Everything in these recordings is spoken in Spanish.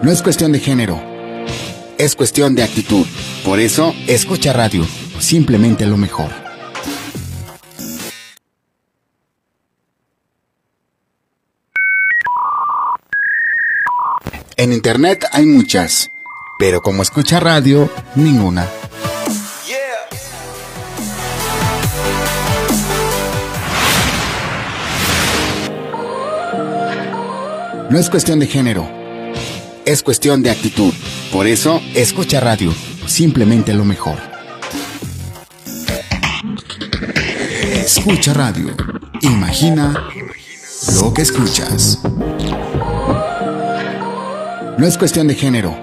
No es cuestión de género, es cuestión de actitud. Por eso, escucha radio, simplemente lo mejor. En Internet hay muchas, pero como escucha radio, ninguna. No es cuestión de género, es cuestión de actitud. Por eso, escucha radio, simplemente lo mejor. Escucha radio. Imagina lo que escuchas. No es cuestión de género,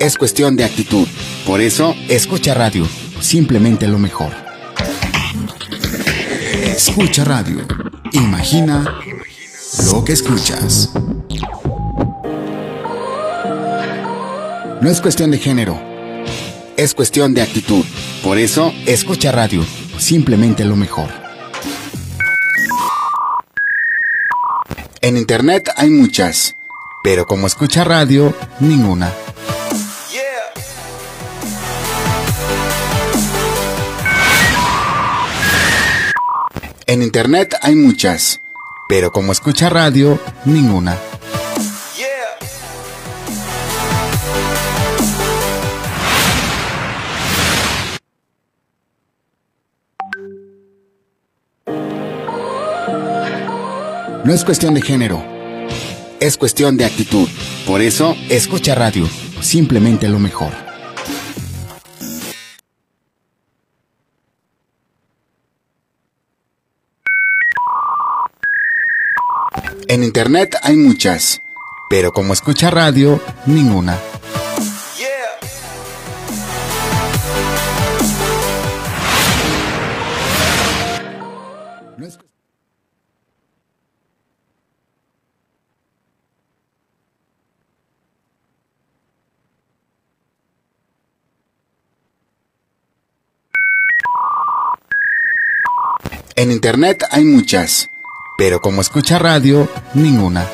es cuestión de actitud. Por eso, escucha radio, simplemente lo mejor. Escucha radio. Imagina lo que escuchas. No es cuestión de género, es cuestión de actitud. Por eso, escucha radio, simplemente lo mejor. En Internet hay muchas, pero como escucha radio, ninguna. En Internet hay muchas, pero como escucha radio, ninguna. No es cuestión de género, es cuestión de actitud. Por eso, escucha radio, simplemente lo mejor. En Internet hay muchas, pero como escucha radio, ninguna. Internet hay muchas, pero como escucha radio, ninguna.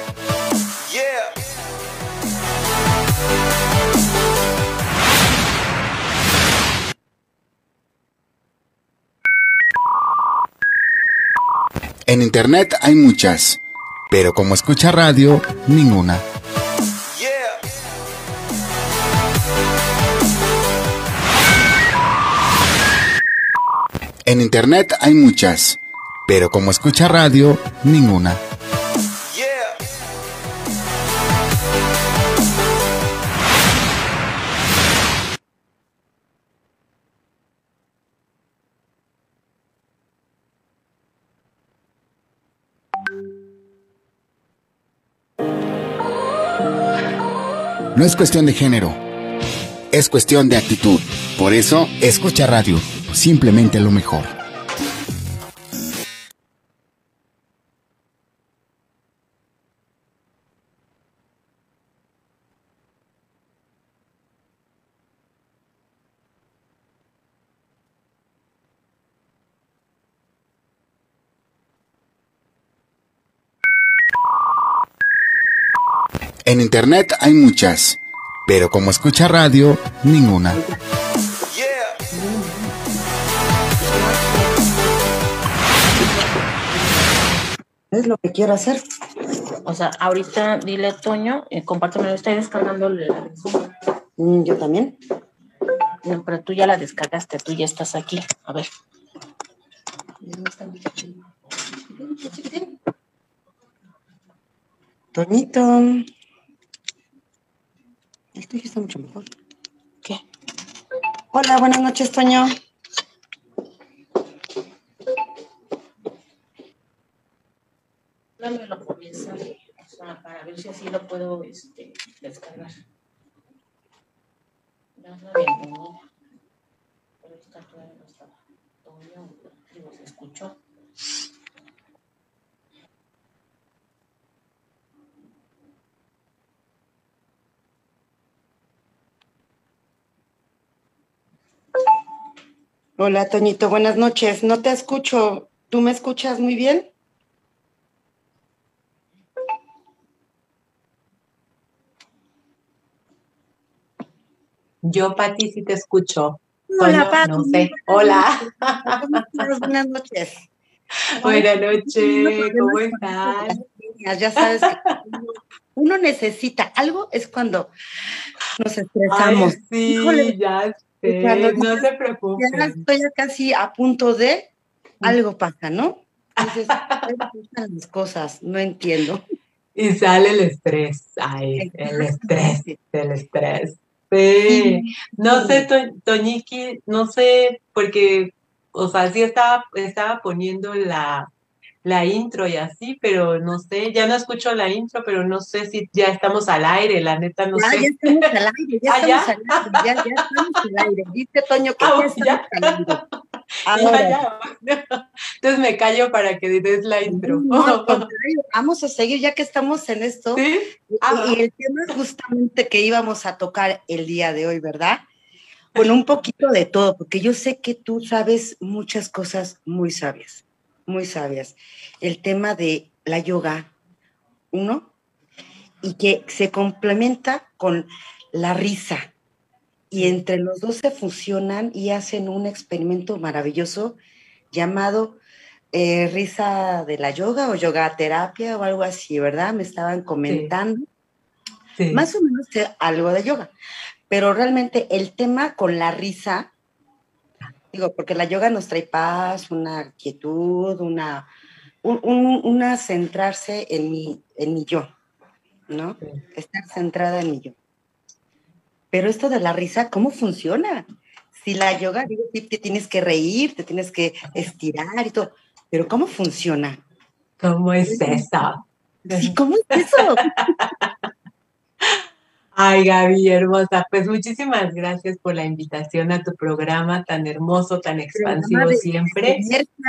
En Internet hay muchas, pero como escucha radio, ninguna. En Internet hay muchas, pero como escucha radio, ninguna. No es cuestión de género, es cuestión de actitud. Por eso, escucha radio, simplemente lo mejor. Internet hay muchas, pero como escucha radio, ninguna. Es lo que quiero hacer. O sea, ahorita dile a Toño, eh, compárteme, estoy descargando la. Mm, Yo también. No, pero tú ya la descargaste, tú ya estás aquí. A ver. Toñito. Tuyo está mucho mejor. ¿Qué? Hola, buenas noches, Toño. Dámelo por mensaje, o sea, para ver si así lo puedo este, descargar. Das la bienvenida. Pero esta todavía no estaba. Toño, digo, se escuchó. Hola, Toñito, buenas noches. No te escucho. ¿Tú me escuchas muy bien? Yo, Pati, sí te escucho. Hola, Pati. No sé. Hola. Buenas noches. Buenas noches, ¿cómo estás? Ya sabes que uno necesita algo, es cuando nos estresamos. Ay, sí, Híjole, ya sé, no se preocupen. Ya estoy casi a punto de algo pasa, ¿no? Las cosas, no entiendo. Y sale el estrés, ay, el estrés, el estrés. Sí, no sé, Toñiki, no sé, porque, o sea, sí estaba, estaba poniendo la, la intro y así, pero no sé, ya no escucho la intro, pero no sé si ya estamos al aire, la neta no ya, sé. Ya estamos al aire, ya, ¿Ah, estamos al aire, ya, ya, estamos al aire. Dice Toño que ah, ya estamos al aire. Ahora. Ya, Entonces me callo para que des la intro. No, vamos a seguir ya que estamos en esto. ¿Sí? Ah, y el tema es justamente que íbamos a tocar el día de hoy, ¿verdad? Con un poquito de todo, porque yo sé que tú sabes muchas cosas muy sabias muy sabias. El tema de la yoga, uno, y que se complementa con la risa. Y entre los dos se fusionan y hacen un experimento maravilloso llamado eh, risa de la yoga o yoga terapia o algo así, ¿verdad? Me estaban comentando. Más o menos algo de yoga. Pero realmente el tema con la risa Digo, porque la yoga nos trae paz, una quietud, una, una centrarse en mi, en mi yo, ¿no? Estar centrada en mi yo. Pero esto de la risa, ¿cómo funciona? Si la yoga, digo, te tienes que reír, te tienes que estirar y todo, pero ¿cómo funciona? ¿Cómo es eso? ¿Cómo es eso? Ay, Gaby, hermosa. Pues muchísimas gracias por la invitación a tu programa tan hermoso, tan expansivo siempre.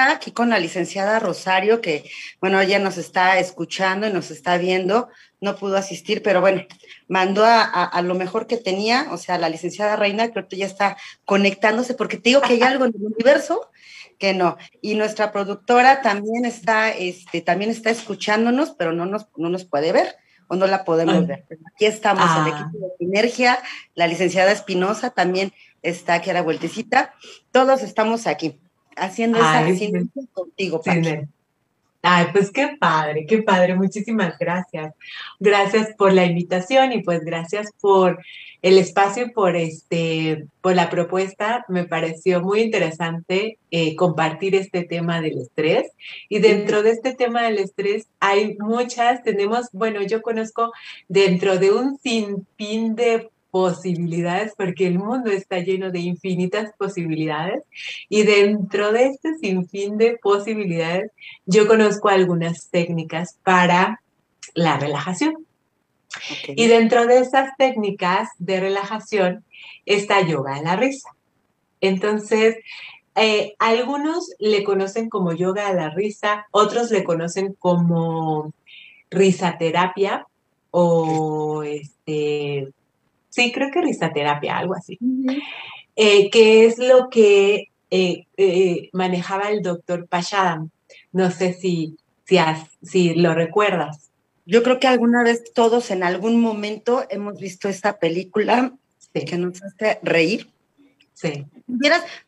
Aquí con la licenciada Rosario, que, bueno, ella nos está escuchando y nos está viendo. No pudo asistir, pero bueno, mandó a, lo mejor que tenía, o sea, la licenciada Reina, que ahorita ya está conectándose, porque te digo que hay algo en el universo que no. Y nuestra productora también está, este, también está escuchándonos, pero no nos, no nos puede ver o no la podemos ver. aquí estamos, el ah. equipo de Sinergia, la licenciada Espinosa también está aquí a la vueltecita. Todos estamos aquí haciendo esa sinergia contigo, Paqui. Ay, pues qué padre, qué padre. Muchísimas gracias. Gracias por la invitación y pues gracias por el espacio, por este, por la propuesta. Me pareció muy interesante eh, compartir este tema del estrés. Y dentro de este tema del estrés hay muchas, tenemos, bueno, yo conozco dentro de un sinfín de posibilidades, porque el mundo está lleno de infinitas posibilidades y dentro de este sinfín de posibilidades yo conozco algunas técnicas para la relajación. Y dentro de esas técnicas de relajación está yoga a la risa. Entonces, eh, algunos le conocen como yoga a la risa, otros le conocen como risaterapia o este Sí, creo que risaterapia, algo así. Eh, que es lo que eh, eh, manejaba el doctor Pashadam. No sé si, si, si lo recuerdas. Yo creo que alguna vez todos en algún momento hemos visto esta película que nos hace reír. Sí.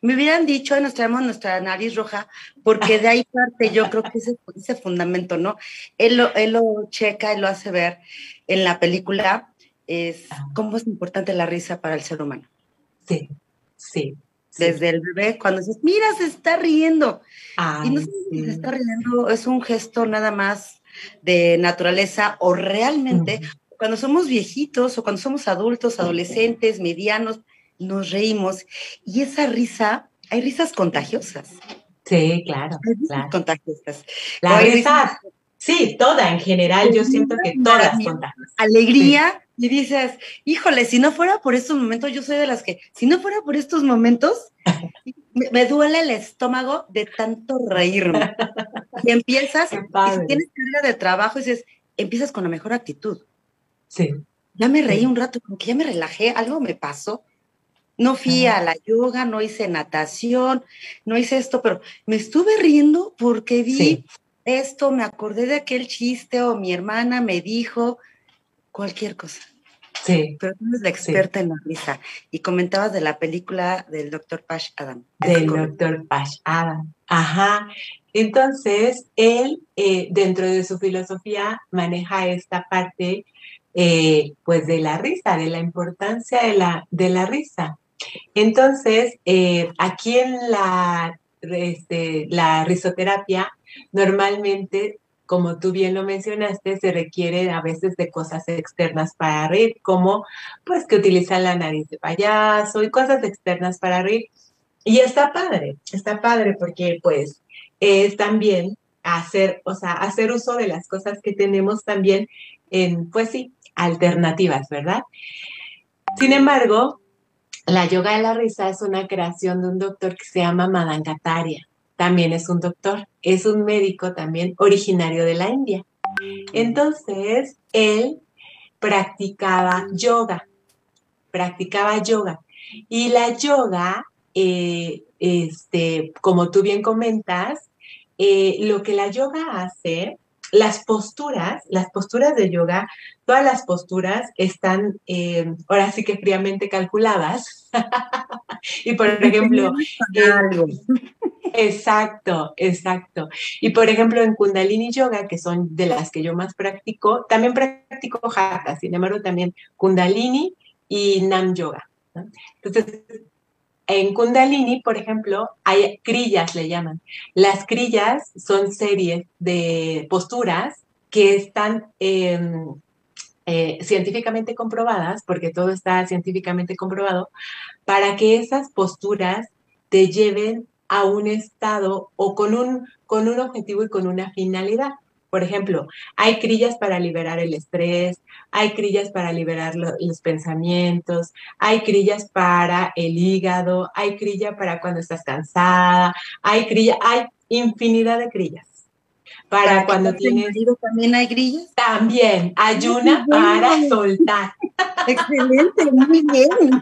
Me hubieran dicho, nos traemos nuestra nariz roja, porque de ahí parte yo creo que ese, ese fundamento, ¿no? Él lo, él lo checa, él lo hace ver en la película es cómo es importante la risa para el ser humano. Sí, sí. Desde el bebé, cuando dices, mira, se está riendo. y no sé si se está riendo, es un gesto nada más de naturaleza o realmente cuando somos viejitos o cuando somos adultos, adolescentes, medianos, nos reímos y esa risa, hay risas contagiosas. Sí, claro. Hay risas contagiosas. La risa, sí, toda en general, yo siento que todas contagiosas. Alegría, y dices, híjole, si no fuera por estos momentos, yo soy de las que, si no fuera por estos momentos, me, duele el estómago de tanto reírme. Y empiezas, y si tienes carga de trabajo, dices, empiezas con la mejor actitud. Sí. Ya me reí un rato, como que ya me relajé, algo me pasó. No fui a la yoga, no hice natación, no hice esto, pero me estuve riendo porque vi esto, me acordé de aquel chiste o mi hermana me dijo, cualquier cosa. Sí. Pero tú eres la experta en la risa. Y comentabas de la película del doctor Pash Adam. Del doctor Pash Adam. Ajá. Entonces, él, eh, dentro de su filosofía, maneja esta parte, eh, pues, de la risa, de la importancia de la, de la risa. Entonces, eh, aquí en la, este, la risoterapia, normalmente como tú bien lo mencionaste, se requiere a veces de cosas externas para reír, como pues que utilizan la nariz de payaso y cosas externas para reír. Y está padre, está padre porque pues es también hacer, o sea, hacer uso de las cosas que tenemos también en, pues sí, alternativas, ¿verdad? Sin embargo, la yoga de la risa es una creación de un doctor que se llama Madangataria también es un doctor, es un médico también originario de la India. Entonces, él practicaba yoga, practicaba yoga. Y la yoga, eh, este, como tú bien comentas, eh, lo que la yoga hace, las posturas, las posturas de yoga, todas las posturas están eh, ahora sí que fríamente calculadas. y por ejemplo, Exacto, exacto. Y por ejemplo, en Kundalini Yoga, que son de las que yo más practico, también practico Hatha, sin embargo, también Kundalini y Nam Yoga. Entonces, en Kundalini, por ejemplo, hay crillas, le llaman. Las crillas son series de posturas que están em, eh, científicamente comprobadas, porque todo está científicamente comprobado, para que esas posturas te lleven a un estado o con un, con un objetivo y con una finalidad. Por ejemplo, hay crillas para liberar el estrés, hay crillas para liberar los pensamientos, hay crillas para el hígado, hay crilla para cuando estás cansada, hay crilla, hay infinidad de crillas. Para, cuando tienes. ¿También hay grillas? También, hay una para soltar. Excelente, muy bien.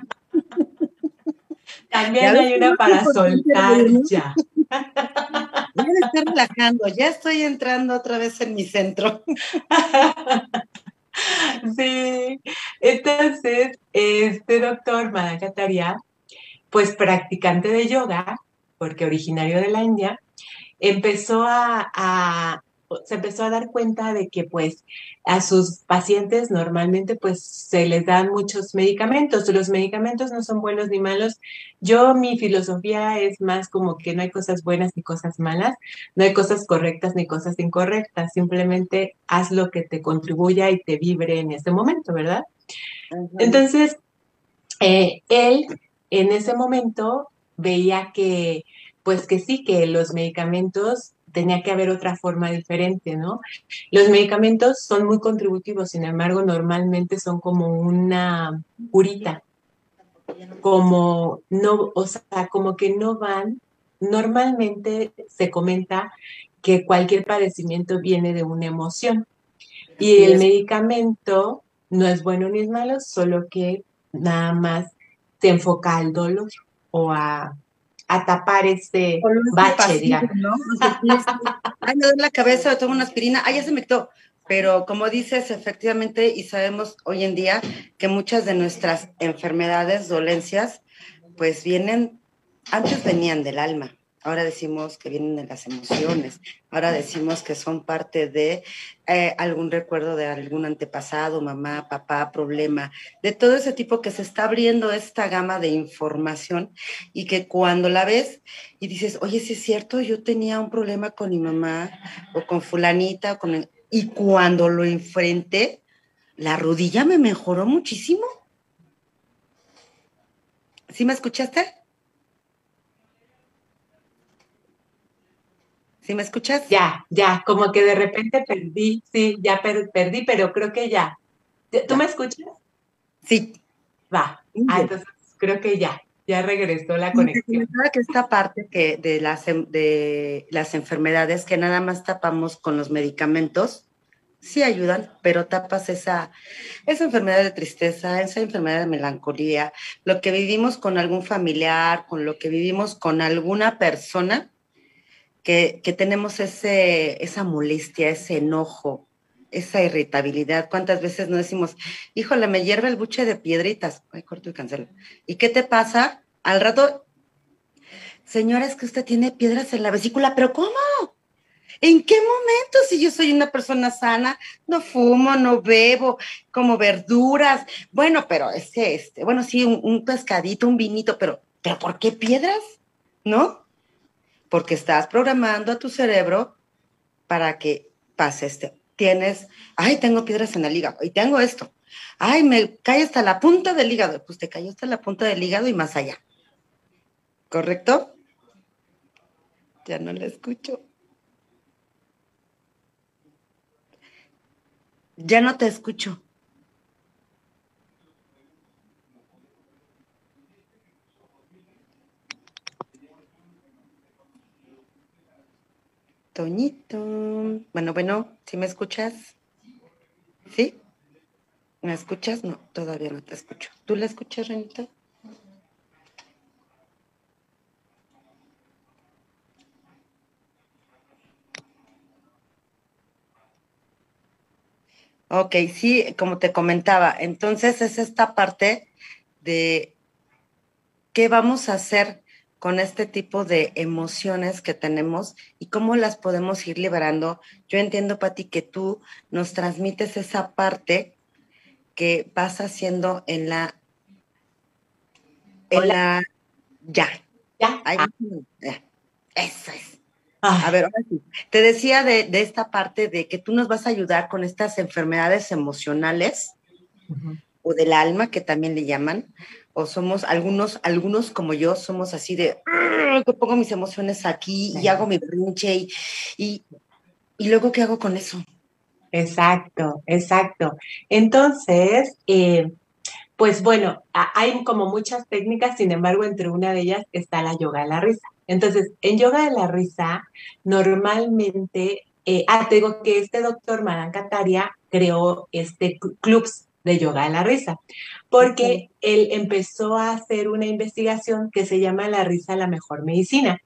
También hay una para soltar ya. Ya me estoy relajando, ya estoy entrando otra vez en mi centro. Sí, entonces, este doctor Madhakataria, pues practicante de yoga, porque originario de la India, empezó a se empezó a dar cuenta de que pues a sus pacientes normalmente pues se les dan muchos medicamentos. Los medicamentos no son buenos ni malos. Yo mi filosofía es más como que no hay cosas buenas ni cosas malas, no hay cosas correctas ni cosas incorrectas. Simplemente haz lo que te contribuya y te vibre en ese momento, ¿verdad? Entonces, eh, él en ese momento veía que pues que sí, que los medicamentos tenía que haber otra forma diferente, ¿no? Los medicamentos son muy contributivos, sin embargo, normalmente son como una curita, como no, o sea, como que no van, normalmente se comenta que cualquier padecimiento viene de una emoción y el medicamento no es bueno ni es malo, solo que nada más se enfoca al dolor o a a tapar ese bache, digamos. ¿no? Ay, me duele la cabeza, tomo una aspirina, ay, ya se me quitó. Pero como dices, efectivamente, y sabemos hoy en día que muchas de nuestras enfermedades, dolencias, pues vienen, antes venían del alma, ahora decimos que vienen de las emociones, ahora decimos que son parte de eh, algún recuerdo de algún antepasado, mamá, papá, problema, de todo ese tipo que se está abriendo esta gama de información y que cuando la ves y dices, oye, si es cierto, yo tenía un problema con mi mamá o con fulanita, con y cuando lo enfrenté, la rodilla me mejoró muchísimo. ¿Sí me escuchaste? ¿Sí me escuchas? Ya, ya, como que de repente perdí, sí, ya perdí, pero creo que ya. ¿Tú me escuchas? Sí. Va. Ah, entonces creo que ya, ya regresó la conexión. que esta parte que de las, em, de las enfermedades que nada más tapamos con los medicamentos, sí ayudan, pero tapas esa, esa enfermedad de tristeza, esa enfermedad de melancolía, lo que vivimos con algún familiar, con lo que vivimos con alguna persona, que, tenemos ese, esa molestia, ese enojo, esa irritabilidad. ¿Cuántas veces no decimos, híjole, me hierve el buche de piedritas? Ay, corto y cancelo. ¿Y qué te pasa? Al rato, señora, es que usted tiene piedras en la vesícula, pero ¿cómo? ¿En qué momento? Si yo soy una persona sana, no fumo, no bebo, como verduras. Bueno, pero es que, este, bueno, sí, un, un pescadito, un vinito, pero, pero ¿por qué piedras? ¿No? Porque estás programando a tu cerebro para que pase este. Tienes, ay, tengo piedras en el hígado y tengo esto. Ay, me cae hasta la punta del hígado. Pues te cayó hasta la punta del hígado y más allá. ¿Correcto? Ya no la escucho. Ya no te escucho. Toñito. Bueno, bueno, ¿sí me escuchas? ¿Sí? ¿Me escuchas? No, todavía no te escucho. ¿Tú la escuchas, Renita? Ok, sí, como te comentaba, entonces es esta parte de qué vamos a hacer con este tipo de emociones que tenemos y cómo las podemos ir liberando. Yo entiendo, Pati, que tú nos transmites esa parte que vas haciendo en la... En Hola. la... Ya. Ya. Ahí Ah. Ya. Eso es. ah, A ver, ahora sí. Te decía de, de esta parte de que tú nos vas a ayudar con estas enfermedades emocionales. O del alma, que también le llaman, o somos algunos, algunos como yo, somos así de que pongo mis emociones aquí y hago mi berrinche y, y, y luego ¿qué hago con eso? Exacto, exacto. Entonces, eh, pues bueno, hay como muchas técnicas, sin embargo, entre una de ellas está la yoga de la risa. Entonces, en yoga de la risa, normalmente, eh, ah, te digo que este doctor Madan Kataria creó este cl- clubs de yoga de la risa, porque él empezó a hacer una investigación que se llama La risa la mejor medicina.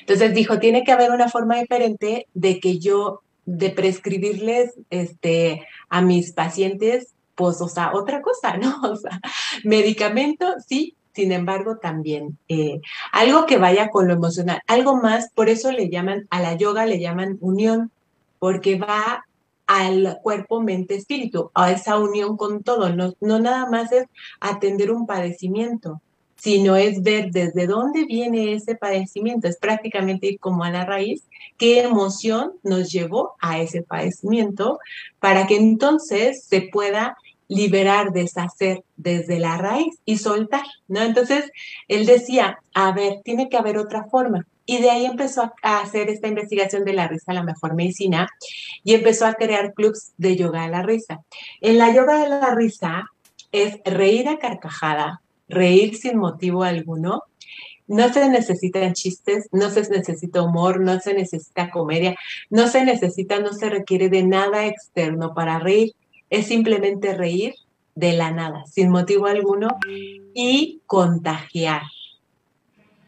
Entonces dijo, tiene que haber una forma diferente de que yo, de prescribirles este, a mis pacientes, pues, o sea, otra cosa, ¿no? O sea, medicamento, sí, sin embargo, también eh, algo que vaya con lo emocional, algo más, por eso le llaman, a la yoga le llaman unión, porque va al cuerpo, mente, espíritu, a esa unión con todo, no, no nada más es atender un padecimiento, sino es ver desde dónde viene ese padecimiento, es prácticamente ir como a la raíz, qué emoción nos llevó a ese padecimiento, para que entonces se pueda liberar, deshacer desde la raíz y soltar, ¿no? Entonces, él decía, a ver, tiene que haber otra forma. Y de ahí empezó a, hacer esta investigación de la risa, la mejor medicina, y empezó a crear clubs de yoga de la risa. En la yoga de la risa es reír a carcajada, reír sin motivo alguno. No se necesitan chistes, no se necesita humor, no se necesita comedia, no se necesita, no se requiere de nada externo para reír. Es simplemente reír de la nada, sin motivo alguno y contagiar.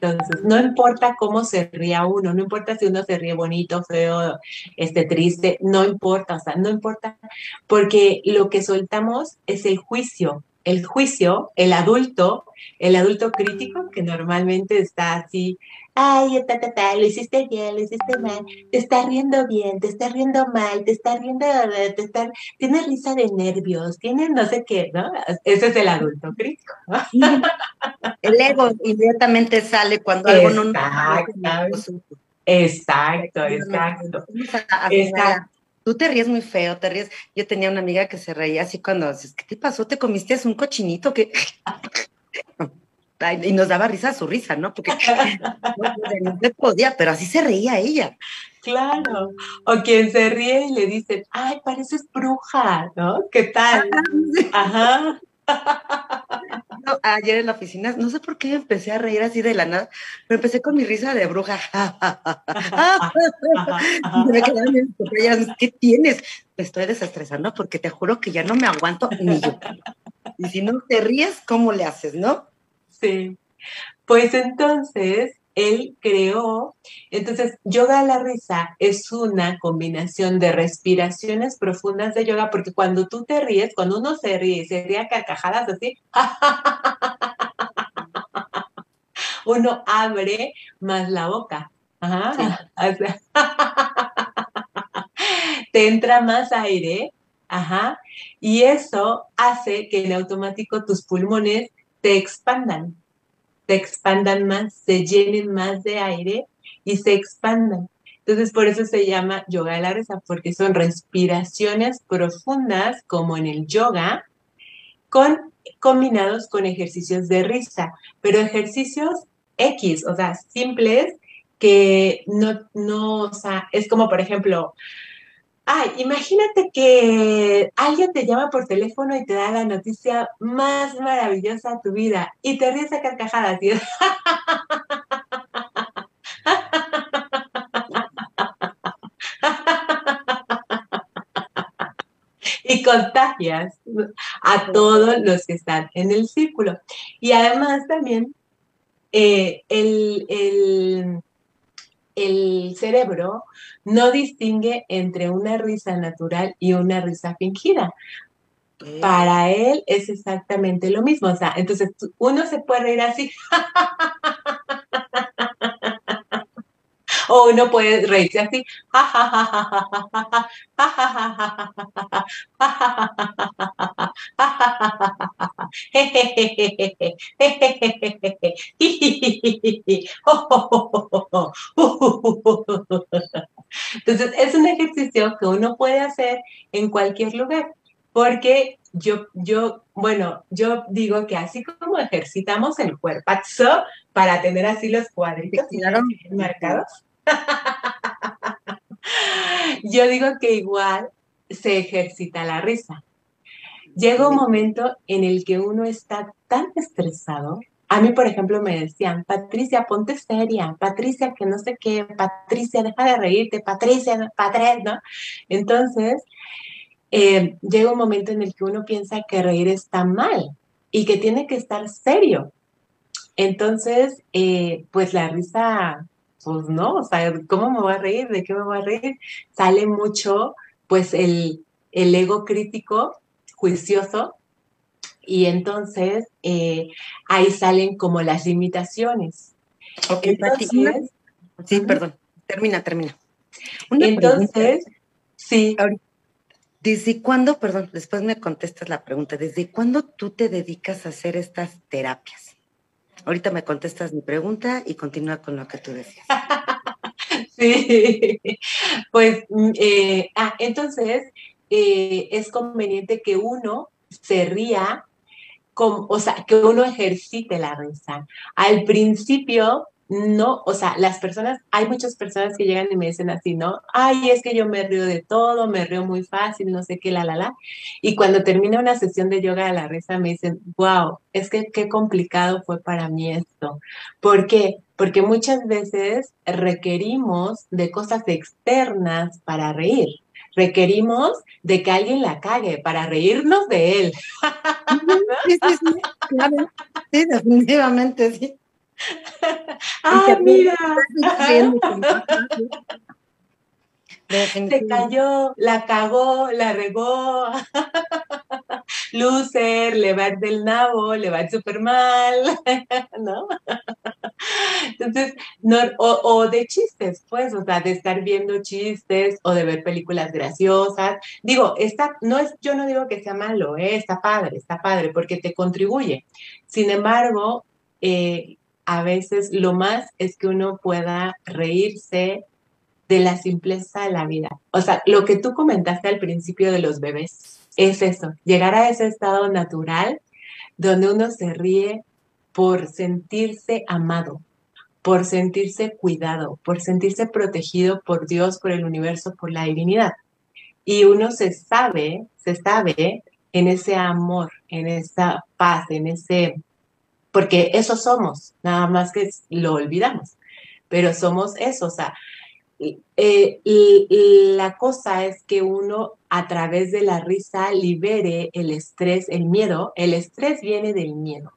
Entonces, no importa cómo se ría uno, no importa si uno se ríe bonito, feo, este, triste, no importa, o sea, no importa, porque lo que soltamos es el juicio. El juicio, el adulto, el adulto crítico, que normalmente está así, ay, ta, ta, ta, lo hiciste bien, lo hiciste mal, te está riendo bien, te está riendo mal, te está riendo, te está, tienes risa de nervios, tienes no sé qué, ¿no? Ese es el adulto crítico. ¿no? El ego inmediatamente sale cuando algo no nos Exacto. Exacto, exacto. Exacto. Tú te ríes muy feo, te ríes. Yo tenía una amiga que se reía así cuando dices, ¿qué te pasó? ¿Te comiste un cochinito? que Y nos daba risa su risa, ¿no? Porque no, se podía, pero así se reía ella. Claro. O quien se ríe y le dicen, ay, pareces bruja, ¿no? ¿Qué tal? Ajá. No, ayer en la oficina, no sé por qué empecé a reír así de la nada, pero empecé con mi risa de bruja. Me quedaron ¿qué tienes? Me estoy desestresando porque te juro que ya no me aguanto ni yo. Y si no te ríes, ¿cómo le haces, no? Sí. Pues entonces, él creó, entonces, yoga de la risa es una combinación de respiraciones profundas de yoga, porque cuando tú te ríes, cuando uno se ríe, se ríe a carcajadas así, uno abre más la boca. Ajá. te entra más aire, ajá, y eso hace que en automático tus pulmones te expandan, se expandan más, se llenen más de aire y se expandan. Entonces, por eso se llama yoga de la risa, porque son respiraciones profundas, como en el yoga, con, combinados con ejercicios de risa, pero ejercicios X, o sea, simples, que no, no, o sea, es como, por ejemplo, Ay, imagínate que alguien te llama por teléfono y te da la noticia más maravillosa de tu vida y te ríes a carcajadas. ¿sí? y contagias a todos los que están en el círculo. Y además también eh, el, el, el cerebro no distingue entre una risa natural y una risa fingida. Para él es exactamente lo mismo. O sea, entonces uno se puede reír así. o uno puede reírse así. Entonces, es un ejercicio que uno puede hacer en cualquier lugar, porque yo, yo, bueno, yo digo que así como ejercitamos el cuerpo para tener así los cuadritos marcados, yo digo que igual se ejercita la risa. Llega un momento en el que uno está tan estresado. A mí, por ejemplo, me decían, Patricia, ponte seria, Patricia, que no sé qué, Patricia, deja de reírte, Patricia, Patricia, ¿no? Entonces, eh, llega un momento en el que uno piensa que reír está mal y que tiene que estar serio. Entonces, eh, pues la risa, pues no, o sea, ¿cómo me voy a reír? ¿De qué me voy a reír? Sale mucho, pues, el, el ego crítico juicioso y entonces eh, ahí salen como las limitaciones. Ok, Sí, perdón. Termina, termina. entonces, sí. ¿Desde cuándo, perdón, después me contestas la pregunta, ¿desde cuándo tú te dedicas a hacer estas terapias? Ahorita me contestas mi pregunta y continúa con lo que tú decías. sí, pues, mm, eh, ah, entonces, eh, es conveniente que uno se ría, con, o sea, que uno ejercite la risa. Al principio, no, o sea, las personas, hay muchas personas que llegan y me dicen así, ¿no? Ay, es que yo me río de todo, me río muy fácil, no sé qué, la, la, la. Y cuando termina una sesión de yoga de la risa me dicen, wow, es que qué complicado fue para mí esto. ¿Por qué? Porque muchas veces requerimos de cosas externas para reír requerimos de que alguien la cague para reírnos de él. Sí, sí, sí, claro. Sí, definitivamente, sí. ¡Ah, mira! Se cayó, la cagó, la regó. Loser, le va del nabo, le va súper mal, ¿no? Entonces, no, o, de chistes, pues, o sea, de estar viendo chistes o de ver películas graciosas. Digo, esta, no es, yo no digo que sea malo, ¿eh? está padre, está padre, porque te contribuye. Sin embargo, eh, a veces lo más es que uno pueda reírse de la simpleza de la vida. O sea, lo que tú comentaste al principio de los bebés es eso, llegar a ese estado natural donde uno se ríe por sentirse amado, por sentirse cuidado, por sentirse protegido por Dios, por el universo, por la divinidad. Y uno se sabe, se sabe en ese amor, en esa paz, en ese, porque eso somos, nada más que lo olvidamos, pero somos eso, o sea, eh, la cosa es que uno a través de la risa libere el estrés, el miedo. El estrés viene del miedo.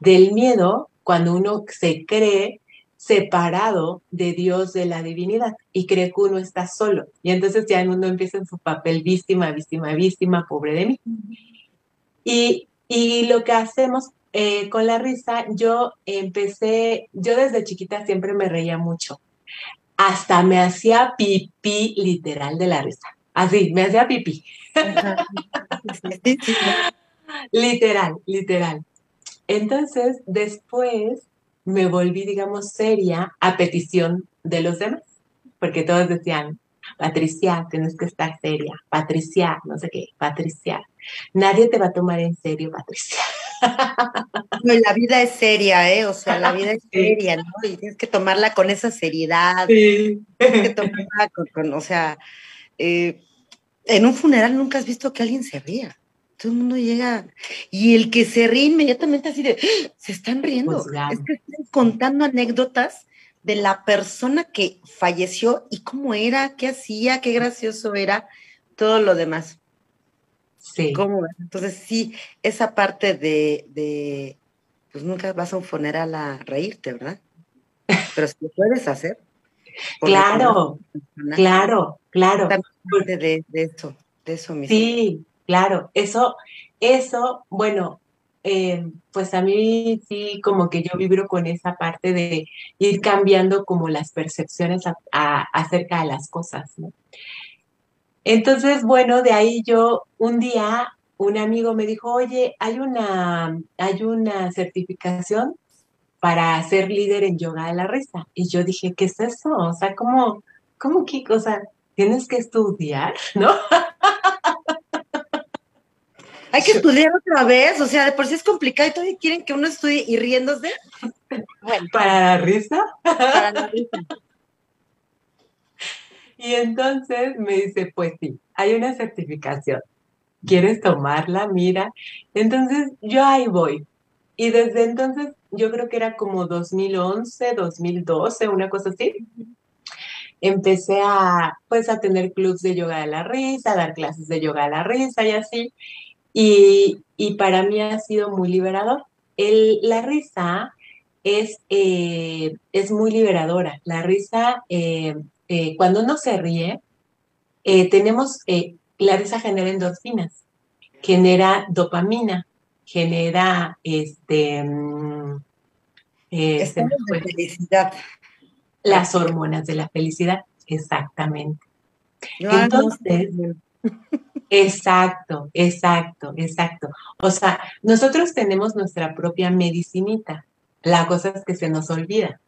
Del miedo, cuando uno se cree separado de Dios, de la divinidad, y cree que uno está solo. Y entonces ya uno empieza en su papel víctima, víctima, víctima, pobre de mí. Y, y lo que hacemos eh, con la risa, yo empecé, yo desde chiquita siempre me reía mucho. Hasta me hacía pipí literal de la risa. Así, me hacía pipí. literal, literal. Entonces, después me volví, digamos, seria a petición de los demás, porque todos decían, Patricia, tienes que estar seria, Patricia, no sé qué, Patricia. Nadie te va a tomar en serio, Patricia. No, la vida es seria, ¿eh? O sea, la vida es seria, ¿no? Y tienes que tomarla con esa seriedad. Sí. Tienes que tomarla con, o sea, eh, en un funeral nunca has visto que alguien se ría. Todo el mundo llega y el que se ríe inmediatamente así de, ¡Ah! se están riendo. Pues es que están contando anécdotas de la persona que falleció y cómo era, qué hacía, qué gracioso era, todo lo demás. Sí. Entonces, sí, esa parte de, pues nunca vas a un funeral a reírte, ¿verdad? Pero si lo puedes hacer. Claro, claro, claro. De, de, eso, de eso mismo. Sí, claro, eso, eso, bueno, eh, pues a mí sí como que yo vibro con esa parte de ir cambiando como las percepciones acerca de las cosas, ¿no? Entonces, bueno, de ahí yo un día un amigo me dijo, oye, hay una, hay una certificación para ser líder en yoga de la risa. Y yo dije, ¿qué es eso? O sea, ¿cómo, cómo qué cosa? Tienes que estudiar, ¿no? Hay que estudiar otra vez, o sea, de por sí es complicado y todavía quieren que uno estudie y riéndose. Bueno, ¿Para la risa? Para la risa. Y entonces me dice, pues sí, hay una certificación. ¿Quieres tomarla? Mira. Entonces yo ahí voy. Y desde entonces, yo creo que era como 2011, 2012, una cosa así. Empecé a, pues, a tener clubs de yoga de la risa, a dar clases de yoga de la risa y así. Y, para mí ha sido muy liberador. El, la risa es, eh, es muy liberadora. La risa eh, eh, cuando uno se ríe, eh, tenemos, eh, la risa genera endorfinas, genera dopamina, genera este, mm, este de felicidad. Las hormonas de la felicidad, exactamente. Entonces, exacto, exacto, exacto. O sea, nosotros tenemos nuestra propia medicinita. La cosa es que se nos olvida.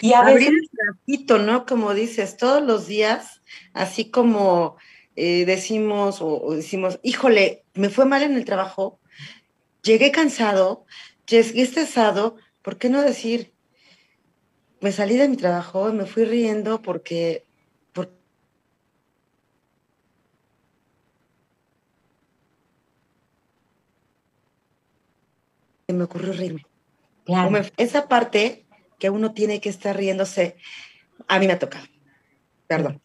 Y a Abrir veces... el ¿no? Como dices, todos los días, así como eh, decimos o, decimos, híjole, me fue mal en el trabajo, llegué cansado, llegué estresado, ¿por qué no decir, me salí de mi trabajo, me fui riendo porque, porque me ocurrió reírme. Claro. esa parte que uno tiene que estar riéndose. A mí me ha tocado, perdón,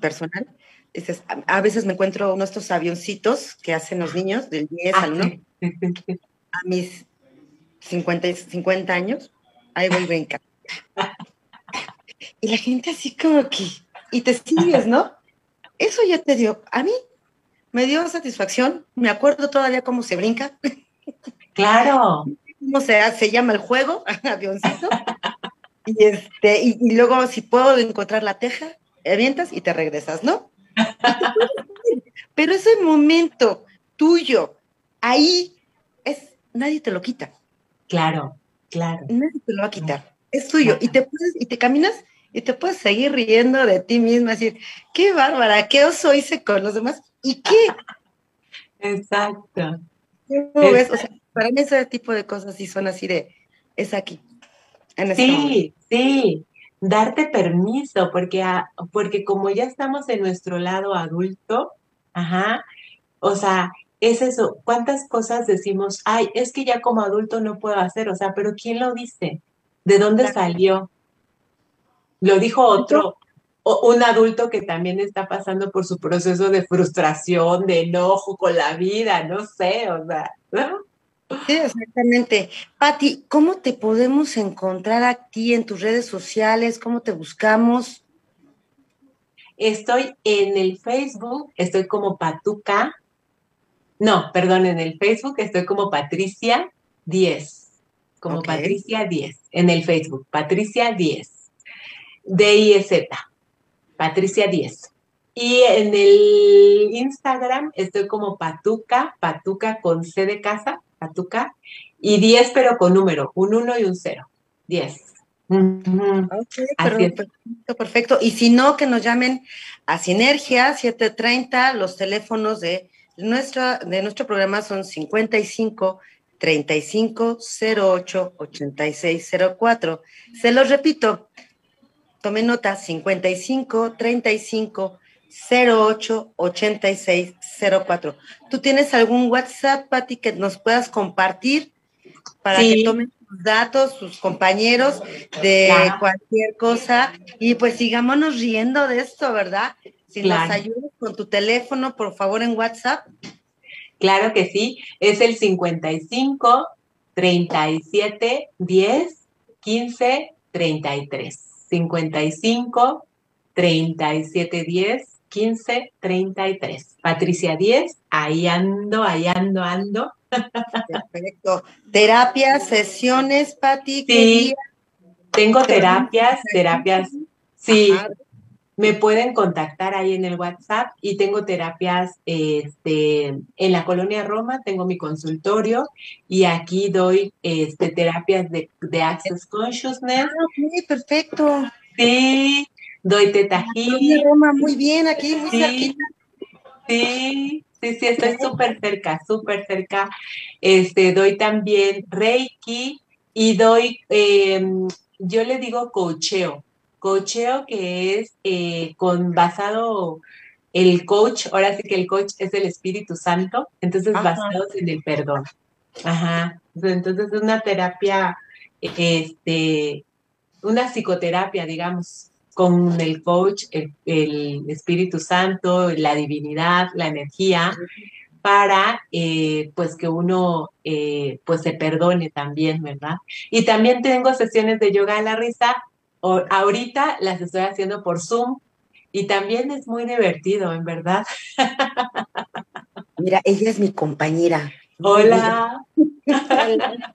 personal. Dices, a, veces me encuentro uno de estos avioncitos que hacen los niños del 10 al 1. A mis 50, 50 años, ahí voy brincar. Y la gente así como que, y te sigues, ¿no? Eso ya te dio, a mí me dio satisfacción, me acuerdo todavía cómo se brinca. Claro. ¿Cómo se, se llama el juego? Avioncito. Y, este, y, luego, si puedo encontrar la teja, avientas y te regresas, ¿no? Pero ese momento tuyo, ahí, es, nadie te lo quita. Claro, claro. Nadie te lo va a quitar. Es tuyo. Y te puedes, y te caminas y te puedes seguir riendo de ti misma, decir, qué bárbara, qué oso hice con los demás. ¿Y qué? Exacto. para mí ese tipo de cosas sí son así de, es aquí. En este sí, Sí, darte permiso, porque, porque como ya estamos en nuestro lado adulto, ajá, o sea, es eso, ¿cuántas cosas decimos, ay, es que ya como adulto no puedo hacer? O sea, pero ¿quién lo dice? ¿De dónde salió? Lo dijo otro, un adulto que también está pasando por su proceso de frustración, de enojo con la vida, no sé, o sea, Sí, exactamente. Patti, ¿cómo te podemos encontrar aquí en tus redes sociales? ¿Cómo te buscamos? Estoy en el Facebook, estoy como Patuca. No, perdón, en el Facebook estoy como Patricia 10. Como. Patricia 10. En el Facebook, Patricia 10. D-I-E-Z. Patricia 10. Y en el Instagram estoy como Patuca, Patuca con C de casa, Patuca, y 10 pero con número, un 1 y un 0. 10. Ujú. Ok, Así pero es. perfecto, perfecto. Y si no, que nos llamen a Sinergia 730. Los teléfonos de, nuestra, de nuestro programa son 55 35 08 86 04. Se los repito, tome nota, 55 35 08 86 04. ¿Tú tienes algún WhatsApp, Pati, que nos puedas compartir para Sí. que tomen tus datos, sus compañeros, de Claro. cualquier cosa? Y pues sigámonos riendo de esto, ¿verdad? Si Claro. nos ayudas con tu teléfono, por favor, en WhatsApp. Claro que sí, es el 55 37 10 15 33. 55 37 10 15 33. Patricia 10, ahí ando, ahí ando, ando. Perfecto. Terapias, sesiones, Pati. ¿qué Sí, tengo terapias, terapias. Sí, Ajá. me pueden contactar ahí en el WhatsApp y tengo terapias este, en la colonia Roma, tengo mi consultorio y aquí doy este, terapias de, de Access Consciousness. Ah, perfecto. Sí, doy teta healing. Roma, muy bien, aquí, muy Sí, cerquita. sí, sí, sí, estoy súper cerca, súper cerca. Este, doy también Reiki y doy, eh, yo le digo coacheo. Coacheo que es eh, con basado el coach, ahora sí que el coach es el Espíritu Santo, entonces Ajá. basados en el perdón. Ajá. Entonces es una terapia, este, una psicoterapia, digamos, con el coach, el, el Espíritu Santo, la divinidad, la energía, para eh, pues que uno eh, pues se perdone también, ¿verdad? Y también tengo sesiones de yoga a la risa, o, ahorita las estoy haciendo por Zoom y también es muy divertido, en verdad. Mira, ella es mi compañera. Hola, Hola.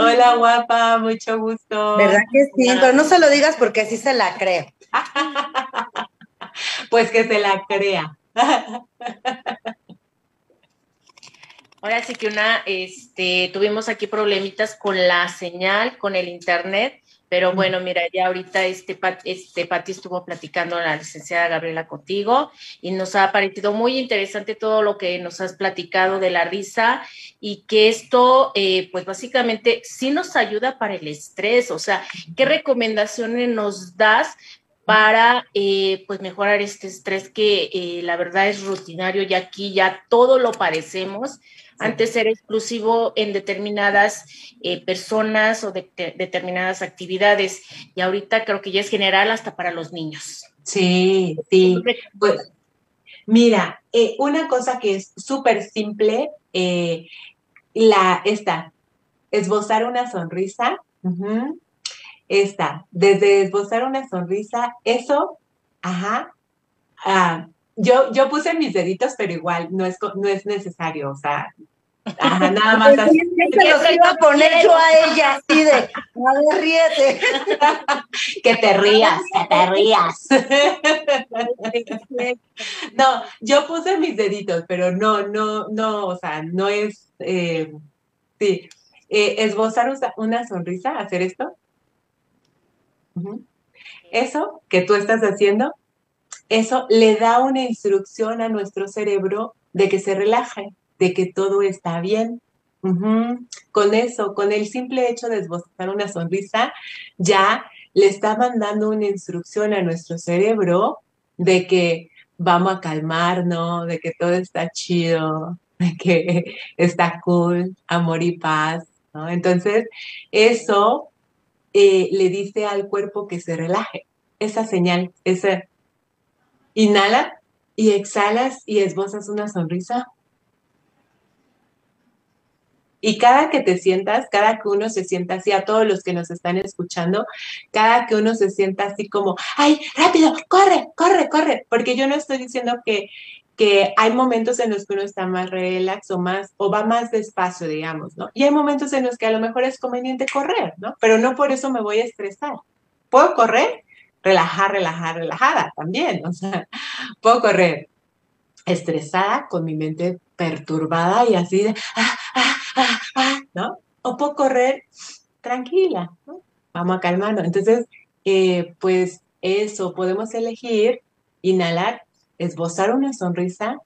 hola guapa, mucho gusto. ¿Verdad que sí? Pero no se lo digas porque así se la creo. Pues que se la crea. Ahora sí que una, este, tuvimos aquí problemitas con la señal, con el internet, pero bueno, mira, ya ahorita este, este Pati estuvo platicando la licenciada Gabriela contigo y nos ha parecido muy interesante todo lo que nos has platicado de la risa y que esto, eh, pues básicamente sí nos ayuda para el estrés, o sea, ¿qué recomendaciones nos das para eh, pues mejorar este estrés que eh, la verdad es rutinario y aquí ya todo lo padecemos? Antes era exclusivo en determinadas eh, personas o de, de- determinadas actividades y ahorita creo que ya es general hasta para los niños. Sí, sí. Pues, mira, eh, una cosa que es súper simple, eh, la, esta, esbozar una sonrisa. Esta, desde esbozar una sonrisa, eso, ajá. ah, yo, yo puse mis deditos, pero igual no es, no es necesario, o sea, ajá, nada más Pues, así. sí, se los iba a poner yo a ella así de, a ver, ríete. Que te rías, que te rías. No, yo puse mis deditos, pero no, no, no, o sea, no es, eh, sí, eh, esbozar una sonrisa, hacer esto. Eso que tú estás haciendo, eso le da una instrucción a nuestro cerebro de que se relaje, de que todo está bien. Con eso, con el simple hecho de esbozar una sonrisa, ya le está mandando una instrucción a nuestro cerebro de que vamos a calmarnos, de que todo está chido, de que está cool, amor y paz. Entonces, eso eh, le dice al cuerpo que se relaje, esa señal, esa inhala y exhalas y esbozas una sonrisa. Y cada que te sientas, cada que uno se sienta así, a todos los que nos están escuchando, cada que uno se sienta así como, ay, rápido, corre, corre, corre, porque yo no estoy diciendo que, que hay momentos en los que uno está más relax o más, o va más despacio, digamos, ¿no? Y hay momentos en los que a lo mejor es conveniente correr, ¿no? Pero no por eso me voy a estresar. ¿Puedo correr? Relajar, relajar, relajada también, o sea, puedo correr estresada con mi mente perturbada y así de, ah, ¿no? O puedo correr tranquila. Vamos a calmarnos. Entonces, eh, pues eso, podemos elegir, inhalar, esbozar una sonrisa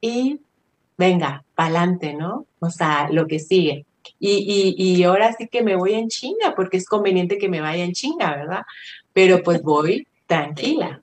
y venga, pa'lante, ¿no? O sea, lo que sigue. Y, y, y ahora sí que me voy en chinga, porque es conveniente que me vaya en chinga, ¿verdad? Pero pues voy tranquila,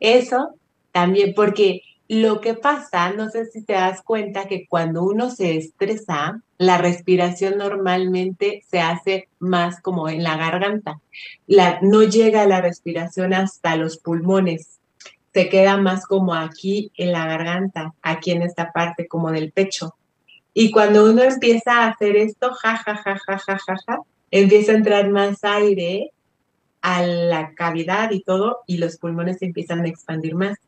eso también, porque lo que pasa, no sé si te das cuenta que cuando uno se estresa, la respiración normalmente se hace más como en la garganta. La, no llega la respiración hasta los pulmones, se queda más como aquí en la garganta, aquí en esta parte como del pecho. Y cuando uno empieza a hacer esto, ja, ja, ja, ja, ja, ja, ja, empieza a entrar más aire a la cavidad y todo, y los pulmones empiezan a expandir más.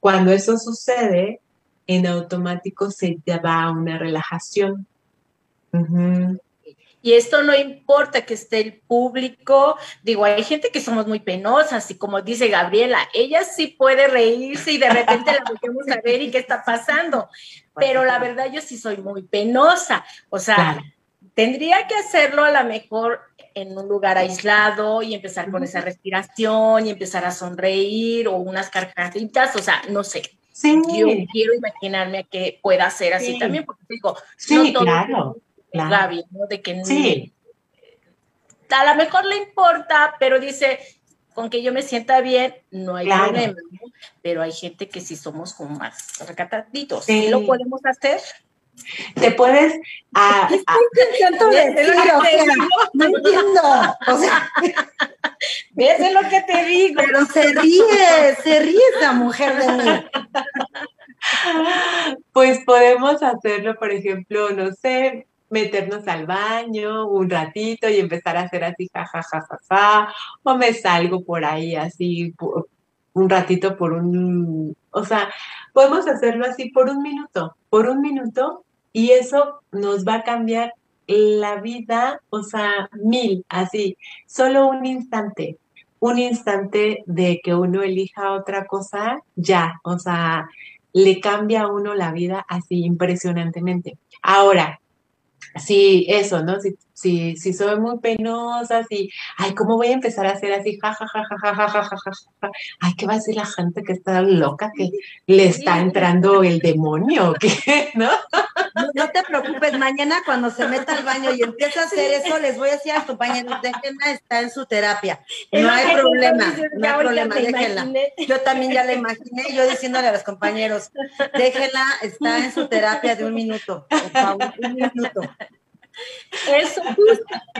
Cuando eso sucede, en automático se va a una relajación. Y esto no importa que esté el público, digo, hay gente que somos muy penosas y como dice Gabriela, ella sí puede reírse y de repente la volvemos a ver y qué está pasando, pero la verdad yo sí soy muy penosa, o sea, tendría que hacerlo a lo mejor en un lugar aislado y empezar con esa respiración y empezar a sonreír o unas carcajitas, o sea, no sé. Sí. Yo quiero imaginarme que pueda ser así también, porque digo, sí, claro, claro. ¿no? De que sí. a lo mejor le importa, pero dice, con que yo me sienta bien, no hay problema. Pero hay gente que sí somos como más recataditos. Sí. ¿Lo podemos hacer? Te puedes. A, no entiendo. O sea, ¿ves lo que te digo? Pero se ríe, se ríe esa mujer de mí. Pues podemos hacerlo, por ejemplo, no sé, meternos al baño un ratito y empezar a hacer así, ja, o me salgo por ahí así un ratito por un, o sea, podemos hacerlo así por un minuto, por un minuto, y eso nos va a cambiar la vida, o sea, mil, así, solo un instante, un instante de que uno elija otra cosa, ya, o sea, le cambia a uno la vida así impresionantemente. Ahora, sí, eso, ¿no? Si, si, si soy muy penosa, si, ay, ¿cómo voy a empezar a hacer así? Ja, ja, ja, ja, ja, ja, ja, ja, ja, Ay, ¿qué va a decir la gente que está loca, que le está entrando el demonio? ¿Qué? ¿No? No, te preocupes, mañana cuando se meta al baño y empiece a hacer eso, les voy a decir a tus compañeros, déjenla, está en su terapia. No hay problema, no hay problema, déjenla. Yo también ya la imaginé, yo diciéndole a los compañeros, déjenla, está en su terapia de un minuto, por favor, un minuto. Eso,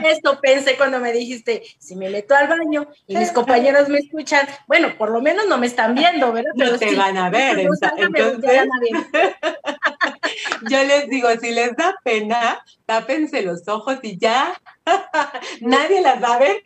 esto pensé cuando me dijiste, si me meto al baño y mis compañeros me escuchan, bueno, por lo menos no me están viendo, ¿verdad? no te van a ver. Entonces, yo les digo, si les da pena, tápense los ojos y ya, nadie las va a ver.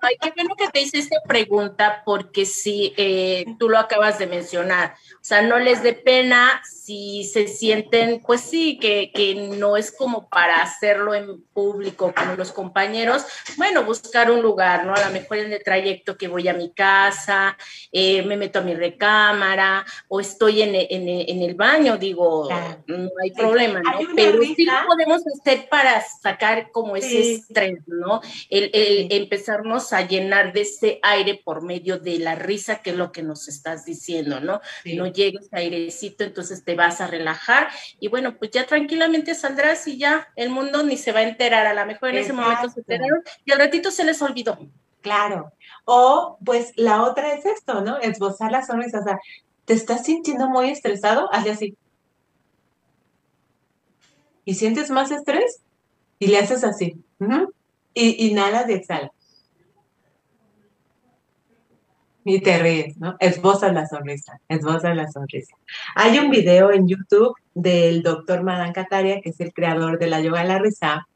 Ay, qué bueno que te hice esta pregunta, porque sí, eh, tú lo acabas de mencionar. O sea, no les dé pena si se sienten, pues sí, que, que, no es como para hacerlo en público con los compañeros. Bueno, buscar un lugar, ¿no? A lo mejor en el trayecto que voy a mi casa, eh, me meto a mi recámara o estoy en, en, en el baño, digo, no hay problema, ¿no? Pero sí podemos hacer para sacar como ese estrés, ¿no? El, el empezarnos a llenar de ese aire por medio de la risa, que es lo que nos estás diciendo, ¿no? No llega ese airecito, entonces te vas a relajar y bueno, pues ya tranquilamente saldrás y ya el mundo ni se va a enterar, a lo mejor en ese momento se enteraron y al ratito se les olvidó. Claro. O pues la otra es esto, ¿no? Esbozar la sonrisa, o sea, ¿te estás sintiendo muy estresado? Hazle así. ¿Y sientes más estrés? Y le haces así. y, inhalas y exhalas. Y te ríes, ¿no? Esbozas la sonrisa, esbozas la sonrisa. Hay un video en YouTube del doctor Madan Kataria, que es el creador de la yoga de la risa,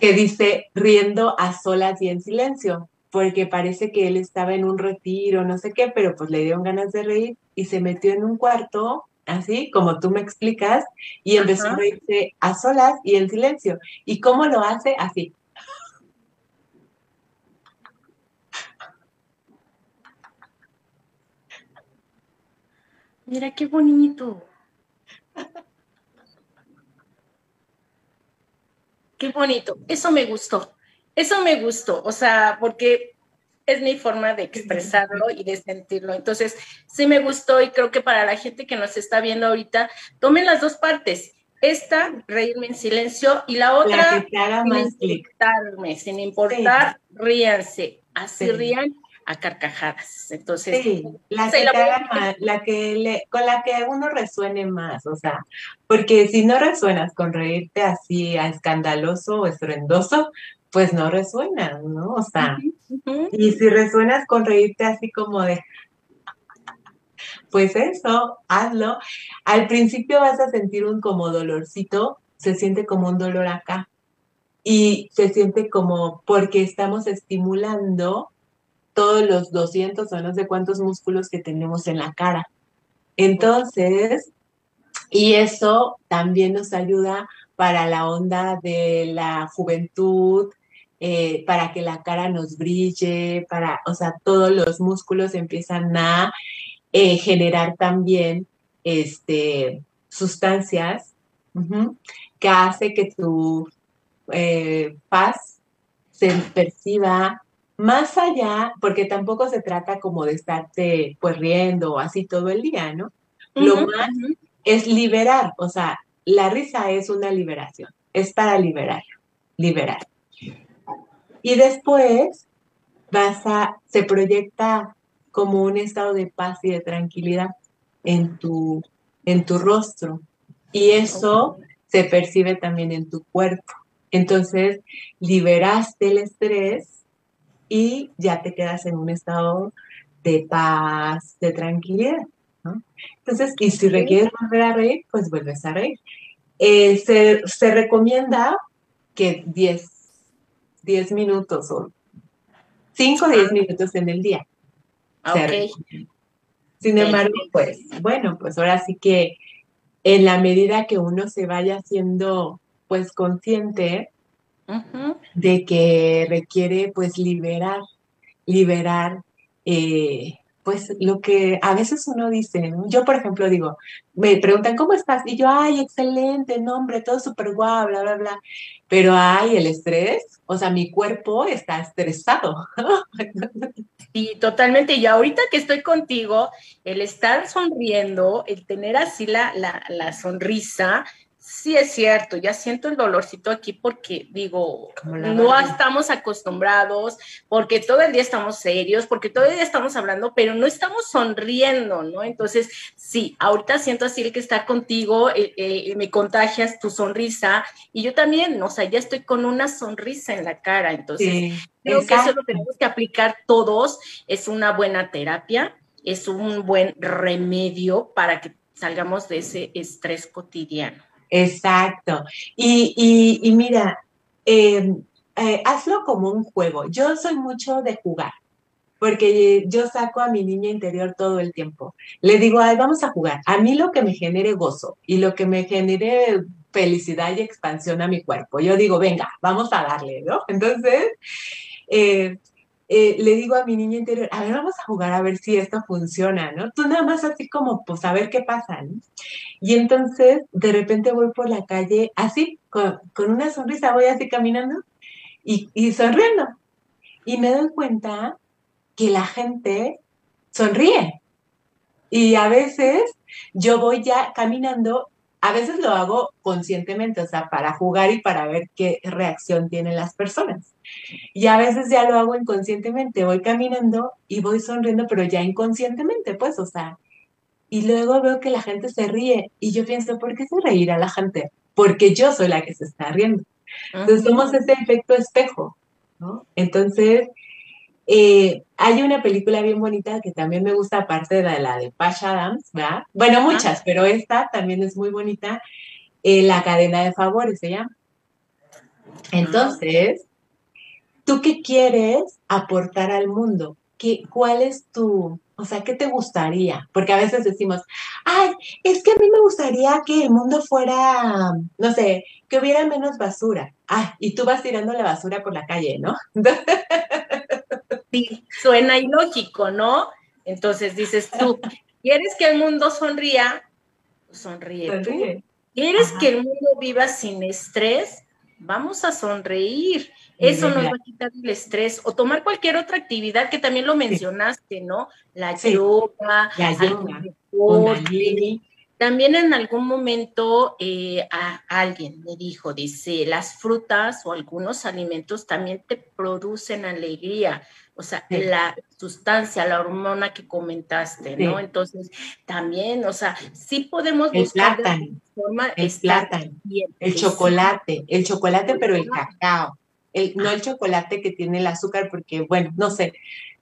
que dice riendo a solas y en silencio, porque parece que él estaba en un retiro, no sé qué, pero pues le dieron ganas de reír y se metió en un cuarto así como tú me explicas, y empezó a reírse a solas y en silencio. ¿Y cómo lo hace? Así. Mira qué bonito. Qué bonito. Eso me gustó. Eso me gustó. O sea, porque es mi forma de expresarlo y de sentirlo. Entonces, sí me gustó y creo que para la gente que nos está viendo ahorita, tomen las dos partes. Esta, reírme en silencio, y la otra, sin sin importar, ríanse. Así rían a carcajadas. Entonces, sí, la que, la que le, con la que uno resuene más, o sea, porque si no resuenas con reírte así a escandaloso o estruendoso, pues no resuena, ¿no? O sea, y si resuenas con reírte así como de, pues eso, hazlo. Al principio vas a sentir un como dolorcito, se siente como un dolor acá. Y se siente como porque estamos estimulando todos los 200 o no sé cuántos músculos que tenemos en la cara. Entonces, y eso también nos ayuda para la onda de la juventud, eh, para que la cara nos brille, para, o sea, todos los músculos empiezan a eh, generar también este, sustancias que hace que tu eh, paz se perciba más allá, porque tampoco se trata como de estarte pues riendo así todo el día, ¿no? Lo más es liberar, o sea, la risa es una liberación, es para liberar, liberar. Y después vas a, se proyecta como un estado de paz y de tranquilidad en tu, en tu rostro. Y eso se percibe también en tu cuerpo. Entonces, liberaste el estrés y ya te quedas en un estado de paz, de tranquilidad. Entonces, y si requieres volver a reír, pues vuelves a reír. Eh, se, se, recomienda que 10 10 minutos o 5 o 10 minutos en el día. Ah, Sin embargo, pues bueno, pues ahora sí que en la medida que uno se vaya siendo pues consciente de que requiere pues liberar, liberar eh, pues lo que a veces uno dice, yo por ejemplo digo, me preguntan, ¿cómo estás? Y yo, ay, excelente, nombre, todo súper guau, bla, bla, bla. Pero ay, el estrés, o sea, mi cuerpo está estresado. Sí, totalmente. Y ahorita que estoy contigo, el estar sonriendo, el tener así la, la, la sonrisa, Sí, es cierto, ya siento el dolorcito aquí porque digo, no estamos acostumbrados, porque todo el día estamos serios, porque todo el día estamos hablando, pero no estamos sonriendo, ¿no? Entonces, sí, ahorita siento así el que está contigo, eh, eh, me contagias tu sonrisa y yo también, o sea, ya estoy con una sonrisa en la cara, entonces creo que eso lo tenemos que aplicar todos, es una buena terapia, es un buen remedio para que salgamos de ese estrés cotidiano. Exacto. Y, y, mira, em, eh, hazlo como un juego. Yo soy mucho de jugar, porque yo saco a mi niña interior todo el tiempo. Le digo, Ay, vamos a jugar. A mí lo que me genere gozo y lo que me genere felicidad y expansión a mi cuerpo. Yo digo, venga, vamos a darle, ¿no? Entonces, eh, eh, le digo a mi niña interior, a ver, vamos a jugar a ver si esto funciona, ¿no? Tú nada más así como, pues a ver qué pasa, ¿no? Y entonces, de repente voy por la calle así, con, una sonrisa, voy así caminando y, y sonriendo. y me doy cuenta que la gente sonríe. Y a veces yo voy ya caminando, a veces lo hago conscientemente, o sea, para jugar y para ver qué reacción tienen las personas. Y a veces ya lo hago inconscientemente, voy caminando y voy sonriendo, pero ya inconscientemente, pues, o sea, y luego veo que la gente se ríe y yo pienso, ¿por qué se reirá la gente? Porque yo soy la que se está riendo. Entonces somos ese efecto espejo, ¿no? Entonces, eh, hay una película bien bonita que también me gusta, aparte de la de Pash Adams, ¿verdad? Bueno, muchas, pero esta también es muy bonita. Eh, la cadena de favores se llama. Entonces, ¿tú qué quieres aportar al mundo? ¿Qué, ¿Cuál es tu, o sea, qué te gustaría? Porque a veces decimos, ay, es que a mí me gustaría que el mundo fuera, no sé, que hubiera menos basura. Ah, y tú vas tirando la basura por la calle, ¿no? Sí, suena ilógico, ¿no? Entonces dices tú, ¿quieres que el mundo sonría? Pues sonríe, tú. ¿Quieres que el mundo viva sin estrés? Vamos a sonreír. Eso nos va a quitar el estrés o tomar cualquier otra actividad que también lo mencionaste, ¿no? La yoga, la yoga, también en algún momento eh, a alguien me dijo, dice, las frutas o algunos alimentos también te producen alegría, o sea, la sustancia, la hormona que comentaste, ¿no? Entonces, también, o sea, sí podemos el buscar plátano, forma el plátano, el chocolate, el chocolate, pero el cacao, el, no el chocolate que tiene el azúcar, porque, bueno, no sé,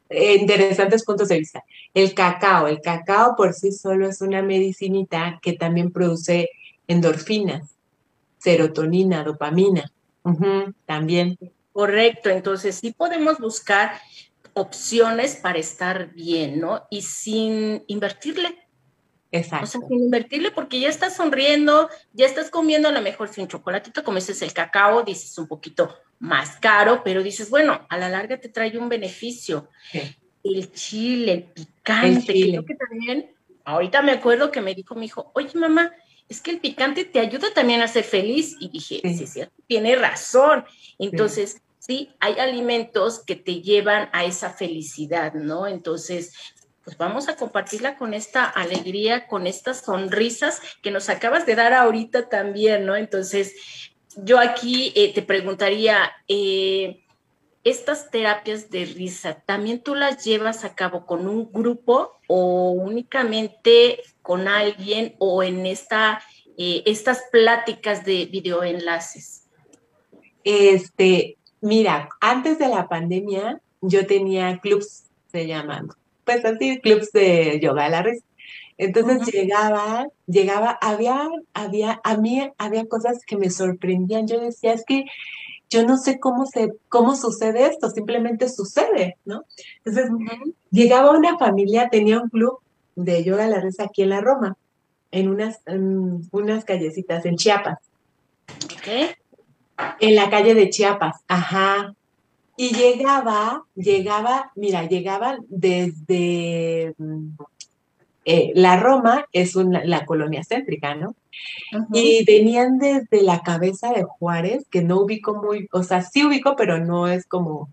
eh, interesantes puntos de vista. El cacao, el cacao por sí solo es una medicinita que también produce endorfinas, serotonina, dopamina, también. Correcto, entonces sí podemos buscar opciones para estar bien, ¿no? Y sin invertirle. Exacto. O sea, sin invertirle porque ya estás sonriendo, ya estás comiendo a lo mejor sin chocolatito, como dices el cacao, dices un poquito más caro, pero dices, bueno, a la larga te trae un beneficio. El chile, el picante, creo que también, ahorita me acuerdo que me dijo mi hijo, oye mamá, es que el picante te ayuda también a ser feliz. Y dije, sí, sí, tiene razón. Entonces, sí. Hay alimentos que te llevan a esa felicidad, ¿no? Entonces, pues vamos a compartirla con esta alegría, con estas sonrisas que nos acabas de dar ahorita también, ¿no? Entonces, yo aquí eh, te preguntaría, eh, estas terapias de risa, ¿también tú las llevas a cabo con un grupo o únicamente con alguien o en esta, eh, estas pláticas de videoenlaces? Este, mira, antes de la pandemia yo tenía clubs, se llaman, pues así, clubs de yoga a la risa. Entonces llegaba, llegaba, había, había, a mí había cosas que me sorprendían. Yo decía, es que yo no sé cómo se, cómo sucede esto, simplemente sucede, ¿no? Entonces, llegaba una familia, tenía un club de yoga a la risa aquí en la Roma, en unas, unas callecitas, en Chiapas. ¿Qué? En la calle de Chiapas, ajá. Y llegaba, llegaba, mira, llegaban desde eh, la Roma es una, la colonia céntrica, ¿no? Y venían desde la cabeza de Juárez, que no ubico muy, o sea, sí ubico, pero no es como,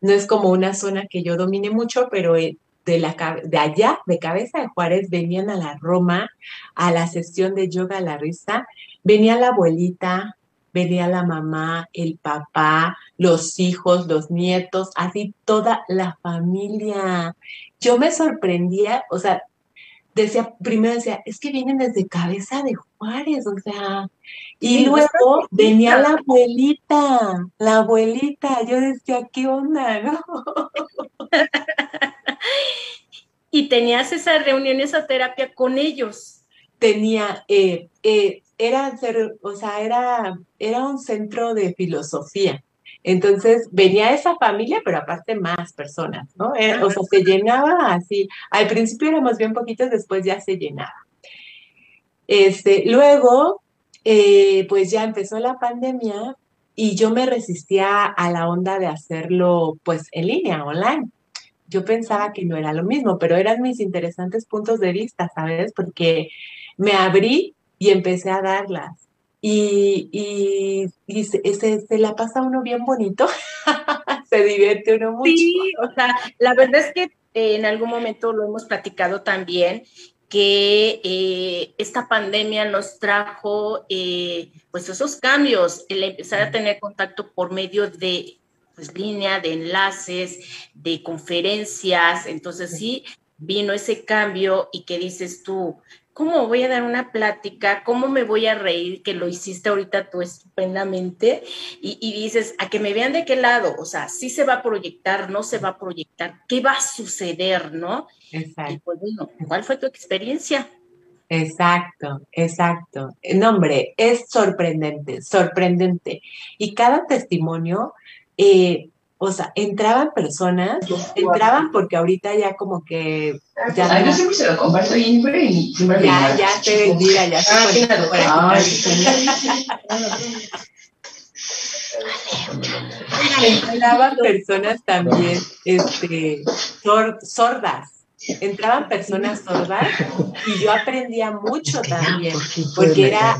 no es como una zona que yo domine mucho, pero eh, de, la, de allá, de cabeza de Juárez, venían a la Roma, a la sesión de yoga a la risa, venía la abuelita, venía la mamá, el papá, los hijos, los nietos, así toda la familia. Yo me sorprendía, o sea, decía, primero decía, es que vienen desde cabeza de Juárez, o sea, y luego venía la abuelita, la abuelita, yo decía, ¿qué onda, no? y tenías esa reunión, esa terapia con ellos. Tenía, eh, eh, era, o sea, era, era un centro de filosofía. Entonces venía esa familia, pero aparte más personas, ¿no? Eh, o sea, se llenaba así. Al principio éramos bien poquitos, después ya se llenaba. Este, luego, eh, pues ya empezó la pandemia y yo me resistía a la onda de hacerlo, pues, en línea, online. Yo pensaba que no era lo mismo, pero eran mis interesantes puntos de vista, ¿sabes? Porque me abrí y empecé a darlas y, y, se, se, la pasa uno bien bonito, se divierte uno mucho. Sí, o sea, la verdad es que eh, en algún momento lo hemos platicado también, que eh, esta pandemia nos trajo eh, pues esos cambios, el empezar a tener contacto por medio de pues, línea, de enlaces, de conferencias, entonces sí vino ese cambio y que dices tú, ¿cómo voy a dar una plática? ¿Cómo me voy a reír? Que lo hiciste ahorita tú estupendamente. Y, dices, a que me vean de qué lado, o sea, sí se va a proyectar, no se va a proyectar, ¿qué va a suceder, no? Exacto. Y pues bueno, ¿cuál fue tu experiencia? Exacto, exacto. No, hombre, es sorprendente, sorprendente. Y cada testimonio eh, o sea, entraban personas, entraban porque ahorita ya como que... Ya Ay, yo siempre se lo comparto y siempre Ya, ya te bendiga, ya se ah, Entraban personas también este, sordas entraban personas sordas y yo aprendía mucho también, porque era,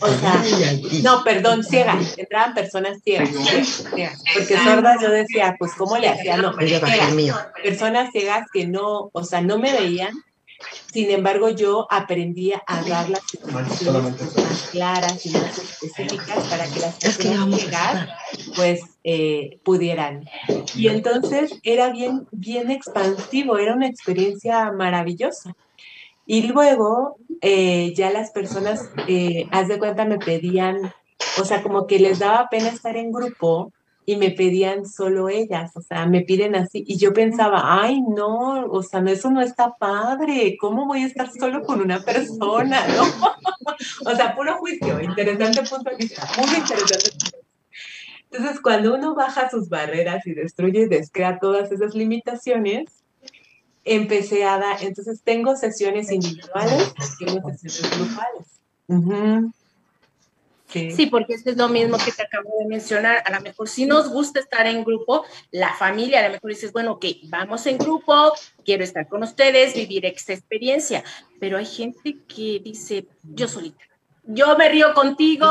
o sea, no, perdón, ciegas, entraban personas ciegas, porque sordas yo decía, pues, ¿cómo le hacía? No, personas ciegas que no, o sea, no me veían, sin embargo, yo aprendí a dar las informaciones más claras y más específicas para que las personas ciegas, pues, eh, pudieran. Y entonces era bien, bien expansivo, era una experiencia maravillosa. Y luego eh, ya las personas, eh, haz de cuenta, me pedían, o sea, como que les daba pena estar en grupo y me pedían solo ellas, o sea, me piden así. Y yo pensaba, ay, no, o sea, no, eso no está padre, ¿cómo voy a estar solo con una persona? ¿no? o sea, puro juicio, interesante punto de vista, muy interesante. Entonces, cuando uno baja sus barreras y destruye y descrea todas esas limitaciones, empecé a dar, entonces tengo sesiones individuales, tengo sesiones grupales. Sí. porque eso es lo mismo que te acabo de mencionar. A lo mejor si nos gusta estar en grupo, la familia, a lo mejor dices, bueno, ok, vamos en grupo, quiero estar con ustedes, vivir esta experiencia. Pero hay gente que dice, yo solita. Yo me río contigo,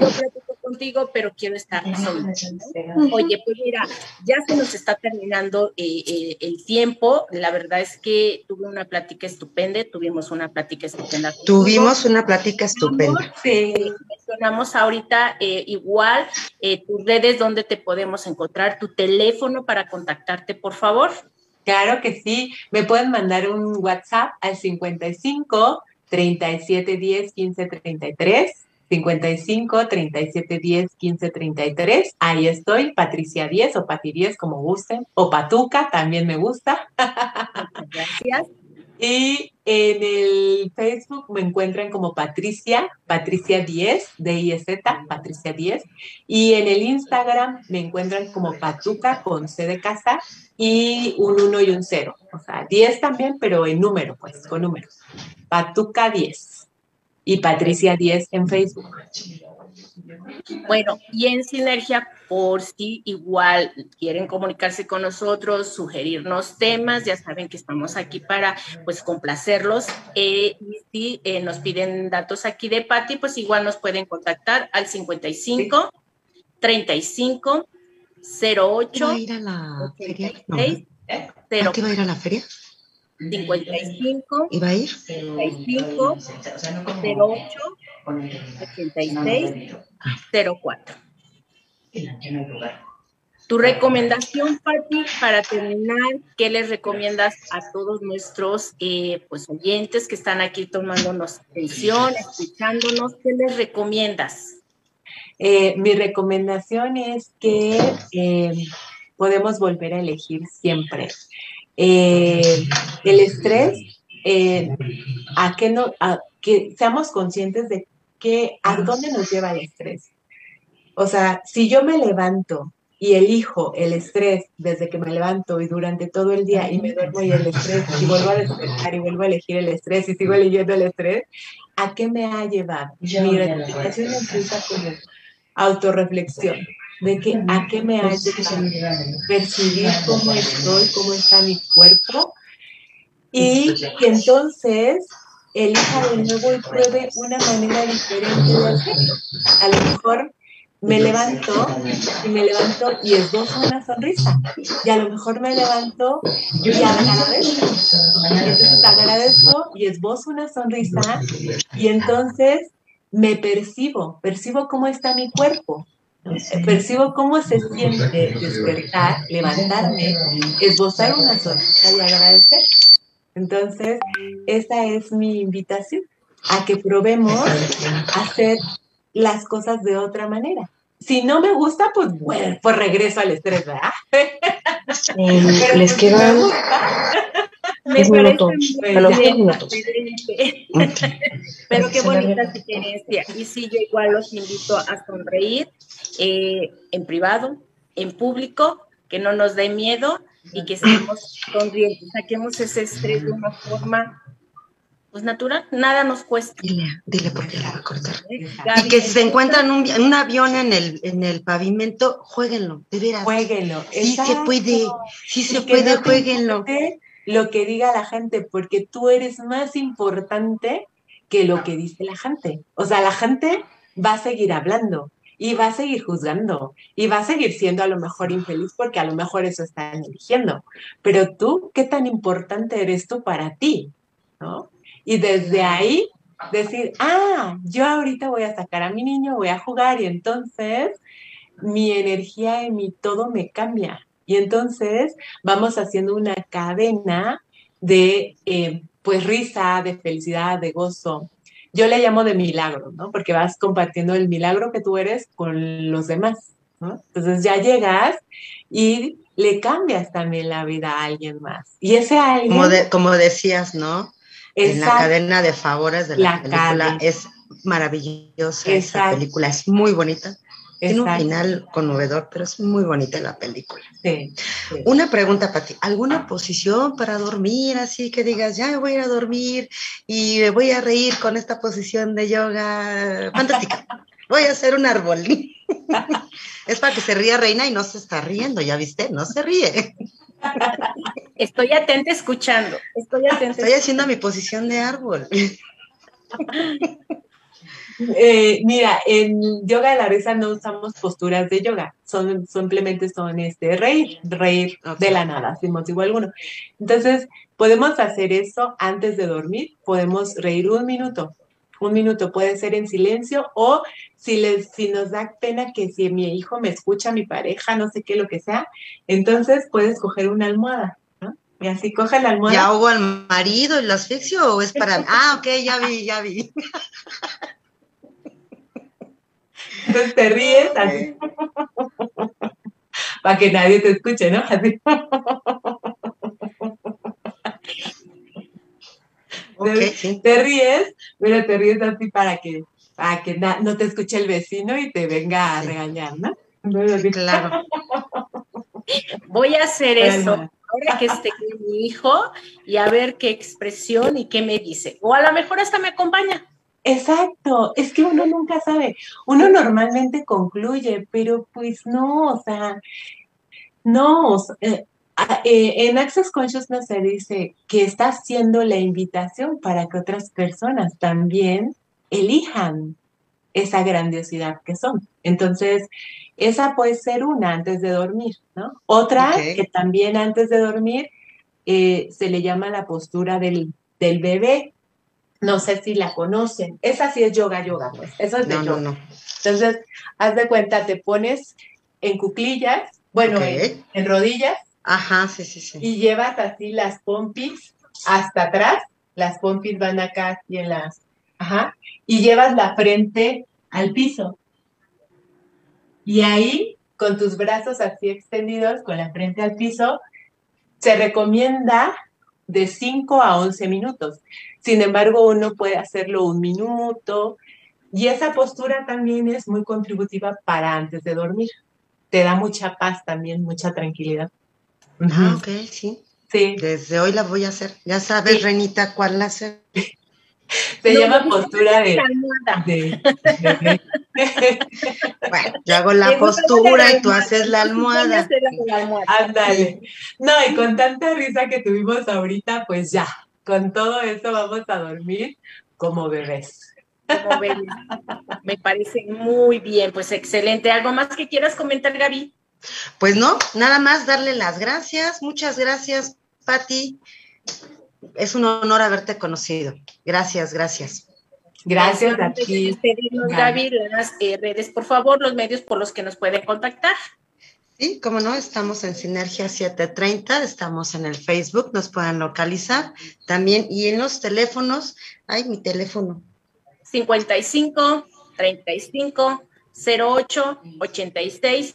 yo platico contigo, pero quiero estar solita. Oye, pues mira, ya se nos está terminando eh, eh, el tiempo. La verdad es que tuve una plática estupenda, tuvimos una plática estupenda. Tuvimos una plática estupenda. Sí, mencionamos ahorita eh, igual tus redes donde te podemos encontrar, tu teléfono para contactarte, por favor. Claro que sí, me pueden mandar un WhatsApp al 55 37 10 15 33 55 37 10 15 33. Ahí estoy, Patricia 10 o Pati 10, como gusten, o Patuca, también me gusta. Gracias. Y en el Facebook me encuentran como Patricia, Patricia 10, D-I-Z, Patricia 10. Y en el Instagram me encuentran como Patuca con C de casa y un 1 y un 0. O sea, 10 también, pero en número, pues, con números. Patuca 10 y Patricia 10 en Facebook. Bueno, y en Sinergia, por si igual quieren comunicarse con nosotros, sugerirnos temas, ya saben que estamos aquí para pues complacerlos. Eh, y si eh, nos piden datos aquí de Patti, pues igual nos pueden contactar al 55 35 08 ¿Va a ir a la feria? ¿A qué va a ir a la feria? 55 ¿Y va a ir? 35 08 86 04. Tu recomendación, Pati, para terminar, ¿qué les recomiendas a todos nuestros eh, pues, oyentes que están aquí tomándonos atención, escuchándonos? ¿Qué les recomiendas? Eh, mi recomendación es que eh, podemos volver a elegir siempre. Eh, el estrés, eh, a que no, a que seamos conscientes de que a dónde nos lleva el estrés. O sea, si yo me levanto y elijo el estrés desde que me levanto y durante todo el día y me duermo y el estrés y vuelvo a despertar y vuelvo a elegir el estrés y sigo eligiendo el estrés, ¿a qué me ha llevado? Mi recomendación empieza como autorreflexión de que a qué me hace percibir cómo estoy, cómo está mi cuerpo y que entonces elija de nuevo y pruebe una manera diferente de hacerlo. A lo mejor me levanto y me levanto y esbozo una sonrisa. Y a lo mejor me levanto y agradezco. Y entonces agradezco y esbozo una sonrisa y entonces me percibo, percibo cómo está mi cuerpo. Percibo cómo se siente despertar, levantarme, esbozar una sonrisa y agradecer. Entonces, esa es mi invitación, a que probemos hacer las cosas de otra manera. Si no me gusta, pues bueno, pues regreso al estrés, ¿verdad? les quedan Me 10 minutos. parece A los muy 10 minutos. diferente. Pero qué bonita sugerencia. Y sí, yo igual los invito a sonreír eh, en privado, en público, que no nos dé miedo y que estemos sonrientes. Saquemos ese estrés de una forma pues natural. Nada nos cuesta. Dile, dile por qué la va a cortar. Gaby, Y que si se encuentran un, un avión en el, en el pavimento, jueguenlo, de veras. Jueguenlo. Sí se Exacto. puede, sí se puede, no jueguenlo. Lo que diga la gente, porque tú eres más importante que lo que dice la gente. O sea, la gente va a seguir hablando y va a seguir juzgando y va a seguir siendo a lo mejor infeliz porque a lo mejor eso están eligiendo. Pero tú, ¿qué tan importante eres tú para ti? ¿No? Y desde ahí decir, ah, yo ahorita voy a sacar a mi niño, voy a jugar y entonces mi energía y mi todo me cambia. Y entonces vamos haciendo una cadena de eh, pues risa, de felicidad, de gozo. Yo le llamo de milagro, ¿no? Porque vas compartiendo el milagro que tú eres con los demás, ¿no? Entonces ya llegas y le cambias también la vida a alguien más. Y ese alguien Como, de- como decías, ¿no? En la cadena de favores de la, La película cadena. es maravillosa. Esa película es muy bonita. Tiene un final conmovedor, pero es muy bonita la película. Sí, sí. Una pregunta para ti. ¿Alguna posición para dormir así que digas, ya voy a ir a dormir y me voy a reír con esta posición de yoga fantástica? Voy a hacer un árbol. es para que se ría Reina y no se está riendo, ¿ya viste? No se ríe. Estoy atenta escuchando. Estoy atenta. Estoy haciendo mi posición de árbol. Eh, mira, en yoga de la risa no usamos posturas de yoga, son simplemente son este reír, reír de la nada, sin motivo alguno. Entonces, podemos hacer eso antes de dormir, podemos reír un minuto. Un minuto puede ser en silencio o si les si nos da pena que si mi hijo me escucha, mi pareja, no sé qué, lo que sea, entonces puedes coger una almohada, ¿no? Y así coge la almohada. ¿Ya ahogo al marido y lo asfixio o es para.? Ah, ok, ya vi, ya vi. Entonces te ríes así. Para que nadie te escuche, ¿no? Así. Sí. Te ríes, pero te ríes así para que, para que na- no te escuche el vecino y te venga a Sí. regañar, ¿no? Entonces. Claro. Voy a hacer eso ahora que esté con mi hijo y a ver qué expresión y qué me dice. O a lo mejor hasta me acompaña. Exacto, es que uno nunca sabe. Uno normalmente concluye, pero pues no, o sea, no. o sea, eh, eh, en Access Consciousness se dice que está haciendo la invitación para que otras personas también elijan esa grandiosidad que son. Entonces, esa puede ser una antes de dormir, ¿no? Otra que también antes de dormir eh, se le llama la postura del, del bebé. No sé si la conocen. Esa sí es yoga, yoga, pues. Eso es de No, no, yoga. no. Entonces, haz de cuenta, te pones en cuclillas, bueno, en, en rodillas, Ajá, sí, sí, sí. y llevas así las pompis hasta atrás. Las pompis van acá y en las. Ajá. Y llevas la frente al piso. Y ahí, con tus brazos así extendidos, con la frente al piso, se recomienda de 5 a 11 minutos. Sin embargo, uno puede hacerlo un minuto. Y esa postura también es muy contributiva para antes de dormir. Te da mucha paz también, mucha tranquilidad. Ah, ok, sí. Sí, Desde hoy la voy a hacer. Ya sabes, Sí. Renita, cuál hacer. se No, llama postura de... la almohada. de- de- Bueno, yo hago la postura y tú haces la almohada. Ándale. No, y con tanta risa que tuvimos ahorita, pues ya, con todo eso vamos a dormir como bebés. Como bebés. Me parece muy bien, pues excelente. ¿Algo más que quieras comentar, Gaby? Pues no, nada más darle las gracias. Muchas gracias, Patti. Es un honor haberte conocido. Gracias, gracias. Gracias a Antes de ti. Gaby, las eh, redes, por favor, los medios por los que nos pueden contactar. Sí, como no, estamos en Sinergia 730, estamos en el Facebook, nos pueden localizar también y en los teléfonos, ay, mi teléfono, 55 35 08 86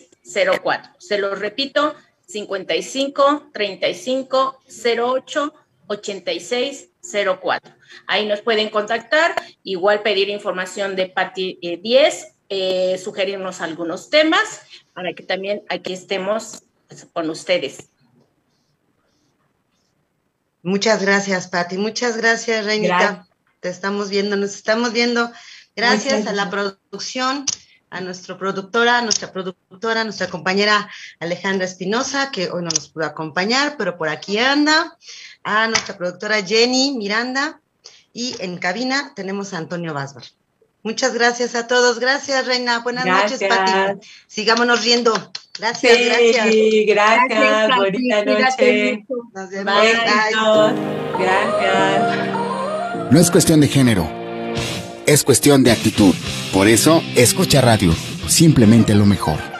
04. Se los repito, 55 35 08 86 04. Ahí nos pueden contactar, igual pedir información de Pati eh, 10, eh, sugerirnos algunos temas para que también aquí estemos pues, con ustedes. Muchas gracias, Pati. Muchas gracias, Reinita. Gracias. Te estamos viendo, nos estamos viendo. Gracias a la producción, a nuestra productora, a nuestra productora, a nuestra compañera Alejandra Espinosa, que hoy no nos pudo acompañar, pero por aquí anda. A nuestra productora Jenny Miranda. Y en cabina tenemos a Antonio Basbar. Muchas gracias a todos. Gracias, Reina. Buenas noches, Gracias. Pati. Sigámonos riendo. Gracias, gracias. Sí, gracias. Pati. Bonita noche. Nos vemos. Bye. Bye. Besitos. Gracias. No es cuestión de género, es cuestión de actitud. Por eso, escucha radio, simplemente lo mejor.